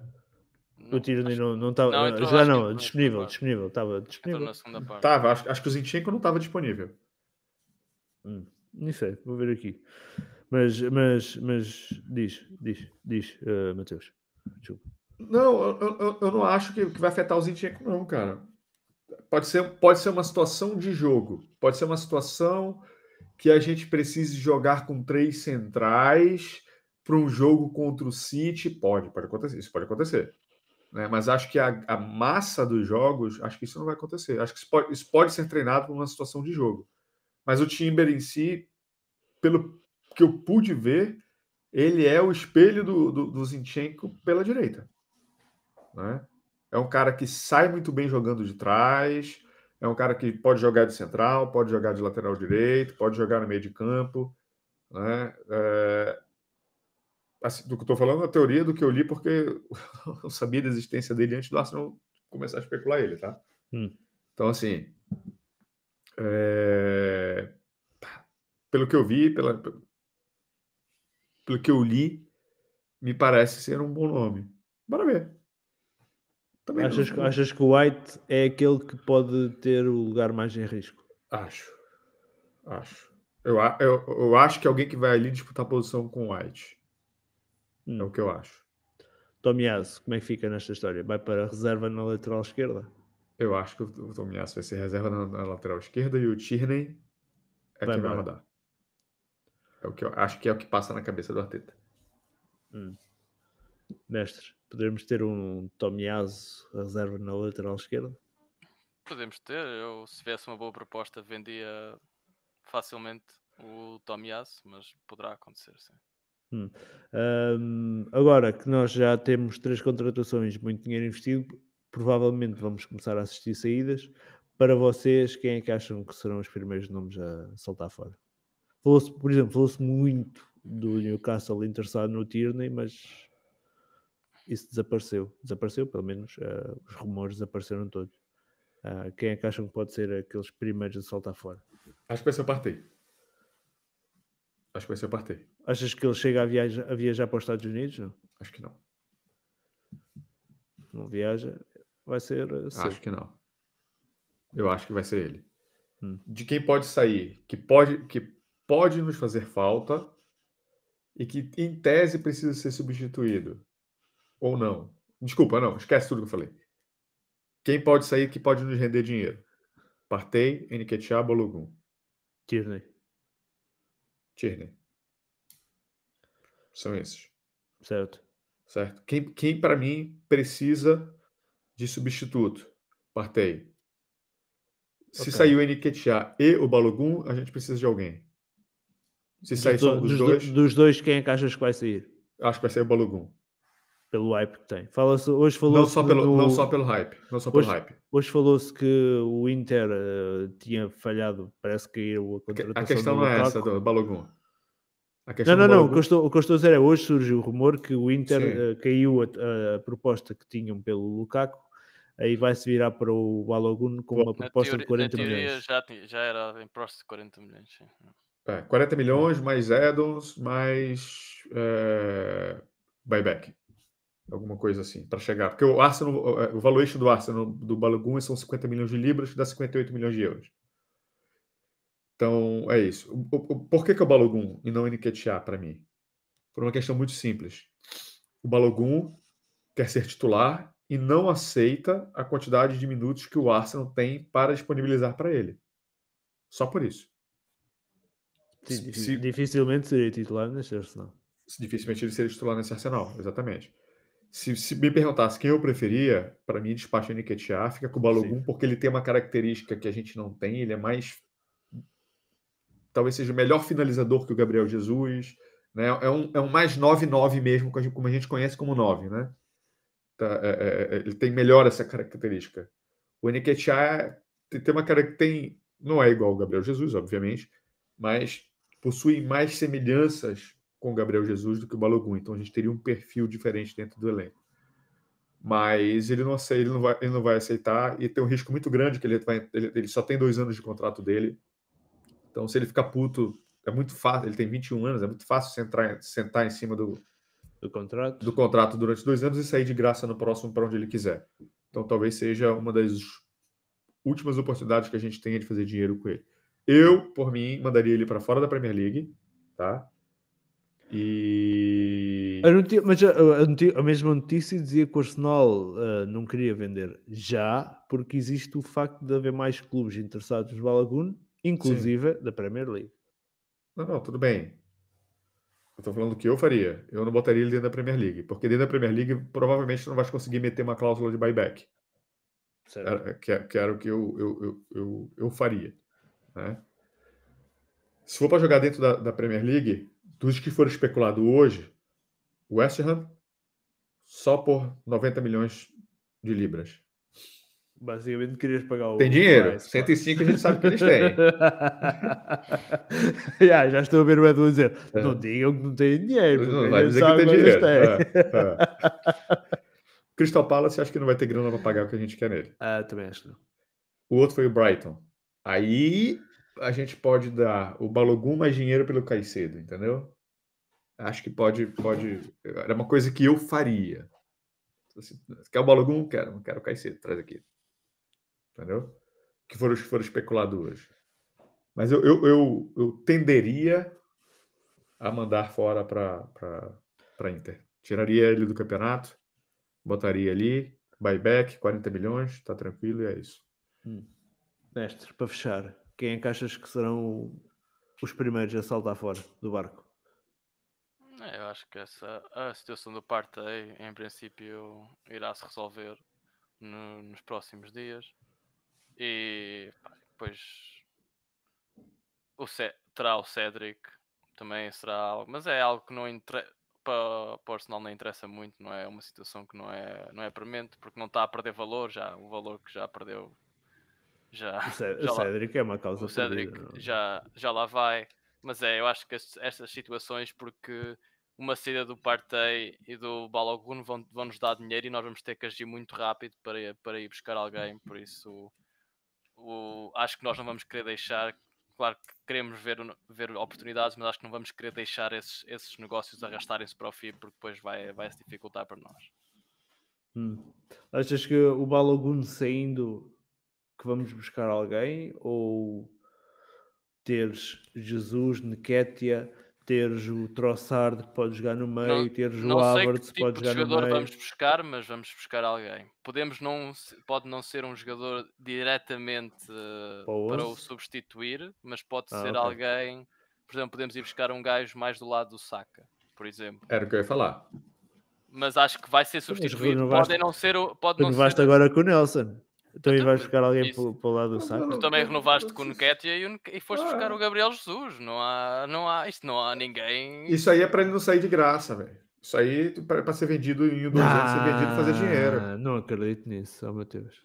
Não, o Tierney acho... não estava. Não, entrou, já não, disponível, disponível, estava disponível. Estava, acho, acho que o Zinchenko não estava disponível. Hum, não sei, vou ver aqui. Mas, mas, mas diz, diz, diz, uh, Mateus. Desculpa. Não, eu, eu, eu, não acho que, que vai afetar o Zinchenko, não, cara. Pode ser, pode ser uma situação de jogo, pode ser uma situação que a gente precise jogar com três centrais para um jogo contra o City. Pode, pode acontecer, isso pode acontecer. Né? Mas acho que a, a, massa dos jogos, acho que isso não vai acontecer. Acho que isso pode, isso pode ser treinado numa situação de jogo. Mas o Timber em si, pelo que eu pude ver, ele é o espelho do, do, do Zinchenko pela direita. Né? É um cara que sai muito bem jogando de trás, é um cara que pode jogar de central, pode jogar de lateral direito, pode jogar no meio de campo. Né? É... Assim, do que estou falando, a teoria do que eu li, porque eu sabia da existência dele antes do Arsenal começar a especular ele, tá? Hum. Então, assim, é... pelo que eu vi, pela... pelo que eu li, me parece ser um bom nome. Bora ver. Também achas, não... achas que o White é aquele que pode ter o lugar mais em risco? Acho. Acho. Eu, eu, eu acho que alguém que vai ali disputar a posição com o White. Hum. É o que eu acho. Tomiasso, como é que fica nesta história? Vai para a reserva na lateral esquerda? Eu acho que o Tomiasso vai ser reserva na, na, lateral esquerda e o Tierney é vai quem vai rodar. É o que eu acho que é o que passa na cabeça do Arteta. Hum. Mestre, poderemos ter um Tomiasso reserva na lateral esquerda? Podemos ter. Eu, se tivesse uma boa proposta, vendia facilmente o Tomiasso, mas poderá acontecer, sim. Hum. Um, agora que nós já temos três contratações, muito dinheiro investido, provavelmente vamos começar a assistir saídas. Para vocês, quem é que acham que serão os primeiros nomes a saltar fora? Falou-se, por exemplo, falou-se muito do Newcastle interessado no Tierney, mas isso desapareceu. Desapareceu, pelo menos uh, os rumores desapareceram todos. Uh, quem é que acham que pode ser aqueles primeiros a saltar fora? Acho que vai ser o Partey. Acho que vai ser o Partey. Achas que ele chega a viajar, a viajar para os Estados Unidos? Não? Acho que não. Não viaja, vai ser. Uh, acho que não. Eu acho que vai ser ele. Hum. De quem pode sair, que pode, que pode nos fazer falta e que, em tese, precisa ser substituído. Ou não. Desculpa, não, esquece tudo que eu falei. Quem pode sair que pode nos render dinheiro? Partey, Nketiah, Balogun. Tierney. Tierney. São esses. Certo. Certo. Quem, quem para mim, precisa de substituto? Partei. Se okay. sair o e o Balogun, a gente precisa de alguém. Se sair só um dos, dos dois... Dos dois, quem é que achas que vai sair? Acho que vai ser o Balogun. Pelo hype que tem. Fala hoje falou não, só pelo, não só pelo hype. Não só pelo hoje, hype. Hoje falou-se que o Inter uh, tinha falhado, parece que a contratação A questão não é essa do Balogun. Não, não, não. O que, estou, o que, eu estou, a dizer é hoje surge o rumor que o Inter uh, caiu a, a, proposta que tinham pelo Lukaku, aí vai-se virar para o Balogun com uma proposta teoria, de 40 milhões. Já, já era em próximo de 40 milhões. Sim. É, 40 milhões mais addons mais é, buyback. Alguma coisa assim, para chegar. Porque o Arsenal, o valuation do Arsenal do Balogun são 50 milhões de libras, dá 58 milhões de euros. Então, é isso. O, o, por que, que é o Balogun e não o Nketiah para mim? Por uma questão muito simples. O Balogun quer ser titular e não aceita a quantidade de minutos que o Arsenal tem para disponibilizar para ele. Só por isso. Sim, se, dificilmente seria titular nesse Arsenal. Dificilmente ele seria titular nesse Arsenal, exatamente. Se, se me perguntasse quem eu preferia, para mim, despacho o Nketiah, fica com o Balogun, Sim. porque ele tem uma característica que a gente não tem, ele é mais talvez seja o melhor finalizador que o Gabriel Jesus. Né? É, um, é um mais 9-9 mesmo, como a gente conhece como 9. Né? Tá, é, é, é, ele tem melhor essa característica. O Nketiah tem uma cara que tem. Não é igual ao Gabriel Jesus, obviamente, mas possui mais semelhanças com o Gabriel Jesus do que o Balogun. Então a gente teria um perfil diferente dentro do elenco. Mas ele não, aceita, ele não, vai, ele não vai aceitar e tem um risco muito grande que ele, vai, ele, ele só tem dois anos de contrato dele então, se ele ficar puto, é muito fácil. Ele tem 21 anos, é muito fácil sentar, sentar em cima do, do contrato. do contrato durante dois anos e sair de graça no próximo para onde ele quiser. Então, talvez seja uma das últimas oportunidades que a gente tenha de fazer dinheiro com ele. Eu, por mim, mandaria ele para fora da Premier League, tá? E. A notícia, mas a, a, a, mesma notícia dizia que o Arsenal uh, não queria vender já, porque existe o facto de haver mais clubes interessados no Balagun inclusive Sim. da Premier League. Não, não, tudo bem. Eu estou falando do que eu faria. Eu não botaria ele dentro da Premier League, porque dentro da Premier League provavelmente não vai conseguir meter uma cláusula de buyback. Era, que, que, era o que eu, eu, eu, eu, eu faria. Né? Se for para jogar dentro da, da, Premier League, dos que foram especulados hoje, o West Ham só por 90 milhões de libras. Basicamente querias pagar o. Tem dinheiro. Price, 105 a gente sabe que eles têm. yeah, já estou a ver o Edu dizer. É. Não digam que não têm dinheiro. Não vai dizer que tem dinheiro. É, é. Crystal Palace acho que não vai ter grana para pagar o que a gente quer nele. Ah, também acho que não. O outro foi o Brighton. Aí a gente pode dar o Balogun mais dinheiro pelo Caicedo, entendeu? Acho que pode, pode. Era uma coisa que eu faria. Assim, quer o Balogun? Quero, não quero o Caicedo, traz aqui. Entendeu? Que foram, foram especuladores. Mas eu, eu, eu, eu tenderia a mandar fora para Inter. Tiraria ele do campeonato, botaria ali, buyback, 40 milhões, está tranquilo e é isso. Hum. Mestre, para fechar, quem é que achas que serão os primeiros a saltar fora do barco? É, eu acho que essa, a situação do Partey, em princípio, irá se resolver no, nos próximos dias. E pá, depois o C, terá o Cedric, também será algo, mas é algo que não interessa para, o Arsenal não interessa muito, não é uma situação que não é, não é premente, porque não está a perder valor já, o valor que já perdeu já, o, Cedric, já o é uma causa o Cedric perdida, já, já lá vai, mas é, eu acho que estas situações porque uma saída do Partey e do Balogun vão, vão nos dar dinheiro e nós vamos ter que agir muito rápido para, para ir buscar alguém, por isso o, acho que nós não vamos querer deixar claro que queremos ver, ver oportunidades, mas acho que não vamos querer deixar esses, esses negócios arrastarem-se para o fim, porque depois vai, vai se dificultar para nós. Hum. Achas que o Balogun saindo que vamos buscar alguém ou teres Jesus, Nequetia, teres o Trossard que pode jogar no meio, não, teres não o Havertz que tipo pode jogar no jogador meio. vamos buscar, mas vamos buscar alguém. Podemos não, pode não ser um jogador diretamente uh, para o substituir, mas pode Ah, ser ok. alguém. Por exemplo, podemos ir buscar um gajo mais do lado do Saka, por exemplo. Era o que eu ia falar. Mas acho que vai ser substituído. renovaste- Podem não ser, o- pode não ser. agora com o Nelson. Então Então, vais buscar alguém para, para o lado do saco. Tu também renovaste com o Nketiah e, e foste buscar Ah. o Gabriel Jesus. Não há, não há, isto não há ninguém. Isso aí é para ele não sair de graça, velho. Isso aí para ser vendido em dois anos, ser vendido e fazer dinheiro. Ah, Não acredito nisso, oh meu Deus.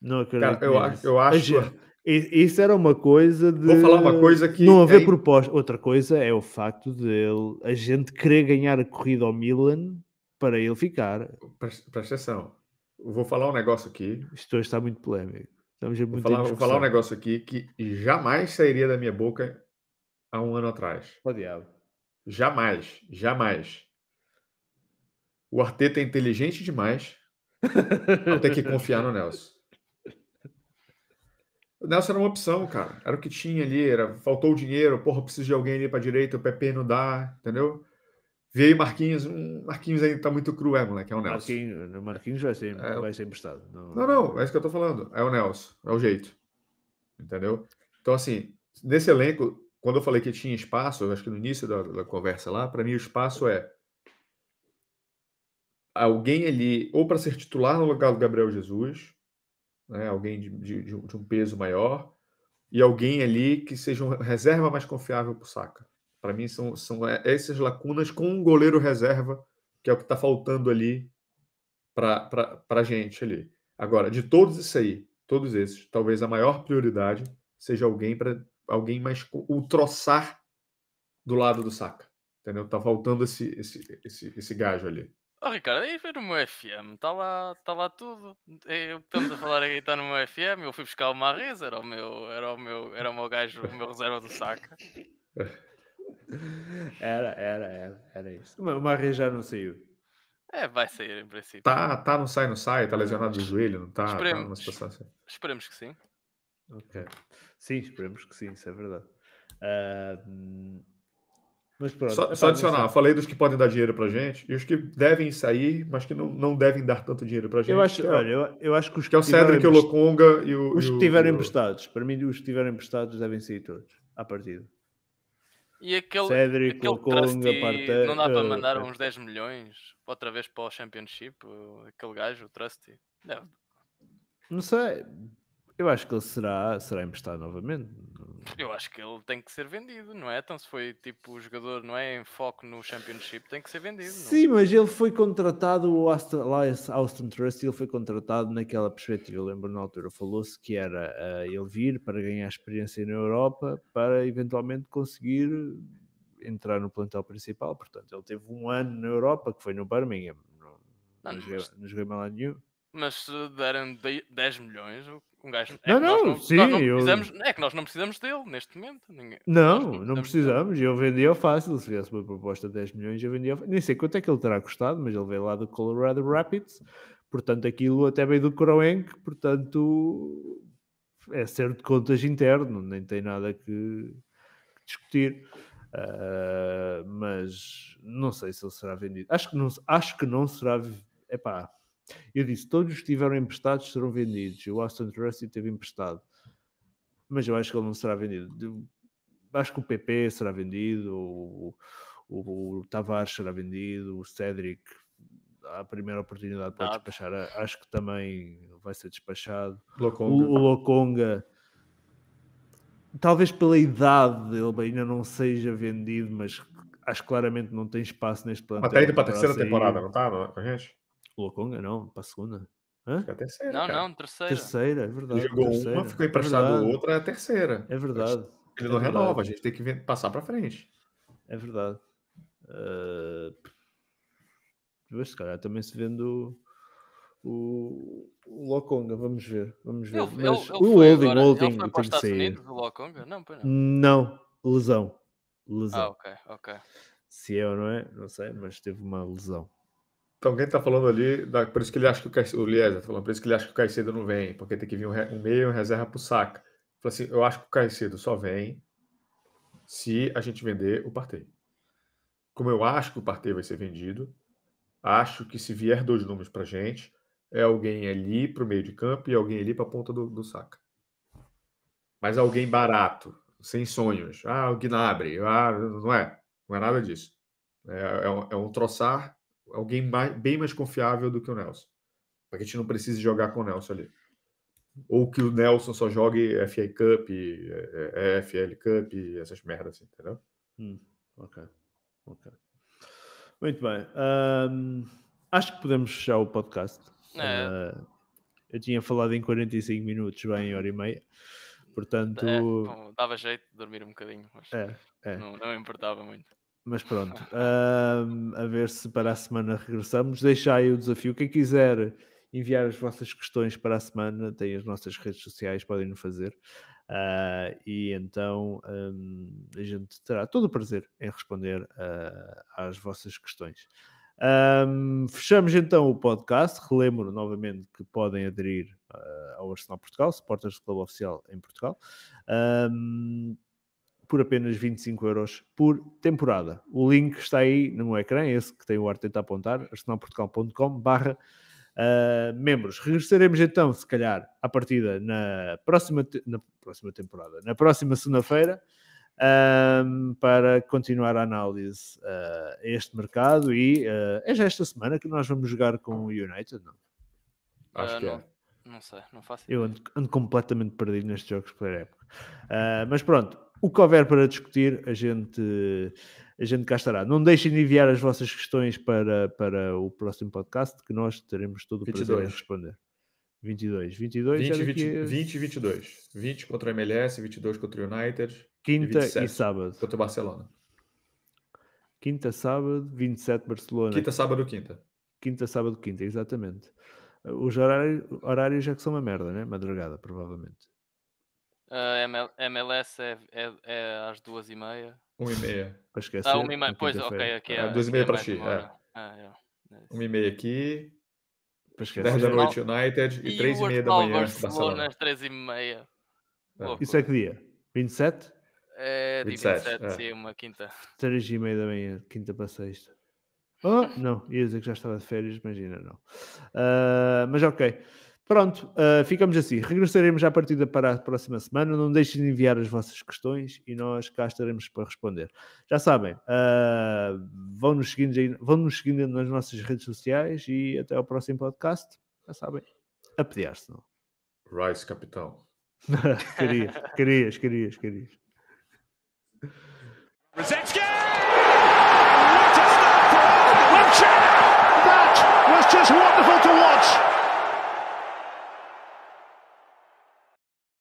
Não Cara, acredito eu, nisso. acho- eu acho. Isso era uma coisa de. Vou falar uma coisa que Não haver é- proposta. Outra coisa é o facto de ele, a gente querer ganhar a corrida ao Milan para ele ficar. Presta, presta atenção. Vou falar um negócio aqui. Hoje está muito polémico. Estamos em Vou falar, vou falar um negócio aqui que jamais sairia da minha boca há um ano atrás. Ó diabo. Jamais, jamais. O Arteta é inteligente demais para ter que confiar no Nelson. O Nelson era uma opção, cara. Era o que tinha ali. Era, faltou o dinheiro. Porra, preciso de alguém ali para direita. O PP não dá, entendeu? Veio Marquinhos. hum, Marquinhos ainda tá muito cru, é, moleque. É o Nelson. Marquinhos, Marquinhos vai ser, É, vai ser emprestado. Não, Não, não, é isso que eu tô falando. É o Nelson, é o jeito. Entendeu? Então, assim, nesse elenco, quando eu falei que tinha espaço, eu acho que no início da, da conversa lá, para mim o espaço é alguém ali, ou para ser titular no lugar do Gabriel Jesus, né, alguém de, de- de um- um peso maior, e alguém ali que seja uma reserva mais confiável para o Saka. Para mim, são, são é, essas lacunas com um goleiro reserva, que é o que está faltando ali para a gente ali. Agora, de todos esses aí, todos esses, talvez a maior prioridade seja alguém para alguém mais o troçar do lado do Saka. Entendeu? Tá faltando esse, esse, esse, esse gajo ali. Oh, Ricardo, aí foi no meu FM, está lá, tá lá tudo. Eu, estamos a falar aqui, está no meu FM. Eu fui buscar o Marrez, era o meu, era o meu, era o meu gajo, o meu reserva do saca. Era, era, era, era isso. O Marre já não saiu. É, vai sair em princípio. Tá, tá, não sai, não sai, tá lesionado do joelho, não tá, tá Esperemos. numa situação assim. Esperemos que sim. Ok. Sim, esperemos que sim, isso é verdade. Hum, mas pronto. Só, epá, só adicionar, falei dos que podem dar dinheiro pra gente e os que devem sair, mas que não, não devem dar tanto dinheiro pra gente. Eu acho, que é, olha, eu, eu acho que os que é o tiveram Cedric, o Lokonga e o. Os que o- emprestados, para mim, os que estiverem emprestados devem sair todos, à partida. E aquele, Cedric, aquele Trusty, Partey, não dá para eh, mandar Partey. uns 10 milhões outra vez para o Championship? Aquele gajo, o Trusty. Deve. Não sei. Eu acho que ele será, será emprestado novamente. Eu acho que ele tem que ser vendido, não é? Então, se foi tipo o jogador, não é em foco no Championship, tem que ser vendido. não? Sim, mas ele foi contratado, o lá esse Austin Trust, ele foi contratado naquela perspectiva. Eu lembro na altura, falou-se que era ah, ele vir para ganhar experiência na Europa para eventualmente conseguir entrar no plantel principal. Portanto, ele teve um ano na Europa, que foi no Birmingham. Não, Não, não, joguei, não joguei mal nenhum. Mas se deram de- 10 milhões, o- Um gajo, é Não, nós não, sim, não eu- precisamos, É que nós não precisamos dele neste momento. Ninguém- Não, nós não precisamos. Eu vendia fácil. Se viesse uma proposta de 10 milhões, eu vendia. Nem sei quanto é que ele terá custado, mas ele veio lá do Colorado Rapids. Portanto, aquilo até veio do Croenc. Portanto, é ser de contas interno. Nem tem nada que, discutir. Ah, mas não sei se ele será vendido. Acho que não, acho que não será. Epá, eu disse: todos os que estiveram emprestados serão vendidos. O Austin Trusty teve emprestado mas eu acho que ele não será vendido. Eu Acho que o PP será vendido, o, o, o Tavares será vendido, o Cédric, à primeira oportunidade pode Nada. despachar. Acho que também vai ser despachado. O, Lokonga. o Lokonga, talvez pela idade ele ainda não seja vendido, mas acho que claramente não tem espaço neste plantel. Até indo para a para terceira sair. temporada, não tá? Não, gente? O Lokonga não, para a segunda. Hã? É a terceira. Não, cara. não, terceira. Terceira, é Ele verdade. jogou terceira. uma, ficou É emprestado verdade, outra, é a terceira. É verdade. Ele é não verdade. renova, a gente tem que passar para frente. É verdade. Uh, mas se calhar também se vende o, o, o Lokonga, vamos ver. Vamos ver. Ele, Mas ele, ele o Holding, agora- o Holding ele foi para tem os que Estados sair. Unidos, o Lokonga? Não, pois não. Não, lesão. Lesão. Ah, ok, ok. Se é ou não é, não sei, mas teve uma lesão. Então, alguém está falando ali, da- por isso que ele acha que o Caicedo, o tá falando, por isso que ele acha que o Caicedo não vem, porque tem que vir um, re- um meio e um reserva para o saca. Falei assim, eu acho que o Caicedo só vem se a gente vender o Partey. Como eu acho que o Partey vai ser vendido, acho que se vier dois números para gente, é alguém ali para o meio de campo e alguém ali para a ponta do, do saca. Mas alguém barato, sem sonhos. Ah, o Gnabry. Ah, não é. Não é nada disso. É, é um, é um troçar, alguém mais- bem mais confiável do que o Nelson. Para que a gente não precise jogar com o Nelson ali. Ou que o Nelson só jogue FA Cup, é, é, FL Cup, essas merdas assim, entendeu? Hum, ok. ok. Muito bem. Ahm, acho que podemos fechar o podcast. É. Ah, eu tinha falado em 45 minutos, bem, hora e meia. Portanto, É, bom, dava jeito de dormir um bocadinho, mas é, é. não, não importava muito. Mas pronto, ahm, a ver se para a semana regressamos. Deixa aí o desafio. Quem quiser enviar as vossas questões para a semana, tem as nossas redes sociais, podem nos fazer. Ah, e então ahm, a gente terá todo o prazer em responder ah, às vossas questões. Ahm, fechamos então o podcast. Relembro novamente que podem aderir ah, ao Arsenal Portugal, Supporters Club Oficial em Portugal. Ahm, por apenas 25 euros por temporada. O link está aí no ecrã, esse que tem o Arteta a apontar, arsenalportugal.com barra ah, membros. Regressaremos então, se calhar, à partida na próxima, te- na próxima temporada, na próxima segunda-feira, ahm, para continuar a análise ah, a este mercado e ah, é já esta semana que nós vamos jogar com o United, não? Acho Ah, que não, é. não sei, não faço Eu ideia. ando, ando completamente perdido nestes jogos por época. Ah, mas pronto, o que houver para discutir, a gente, a gente cá estará. Não deixem de enviar as vossas questões para, para o próximo podcast, que nós teremos todo o prazer em 22. responder. 22. 22 é 20, daqui 20, a 20 e 22. 20 contra o MLS, 22 contra o United, quinta e, 27. sábado. contra o Barcelona. Quinta, sábado, 27 Barcelona. Quinta, sábado, quinta. Quinta, sábado, quinta, exatamente. Os horários, horários já que são uma merda, né? Madrugada, provavelmente. Ah, ML MLS é, é, é às duas e meia. 1 e meia. Para esquecer. Ah, uma e meia. Pois, ok, aqui é. Ah, duas e meia é para ti, uma é. Ah, é. É. 1 e meia aqui, Para 10 esquecer. da noite United e E 3 o e meia da manhã Barcelona às três e meia. Isso é que dia? 27? É de 27, 27, é. sim, uma quinta. 3 e meia da manhã, quinta para sexta. Oh, não, ia dizer que já estava de férias, imagina, não. Ah, mas ok. Pronto, uh, ficamos assim. Regressaremos à partida para a próxima semana. Não deixem de enviar as vossas questões e nós cá estaremos para responder. Já sabem, uh, vão, -nos seguindo, vão seguindo nas nossas redes sociais e até ao próximo podcast. Já sabem, a pedir-se. Rice, capitão. querias, querias, querias, querias. Rzeczki! What a start for That was just wonderful to watch.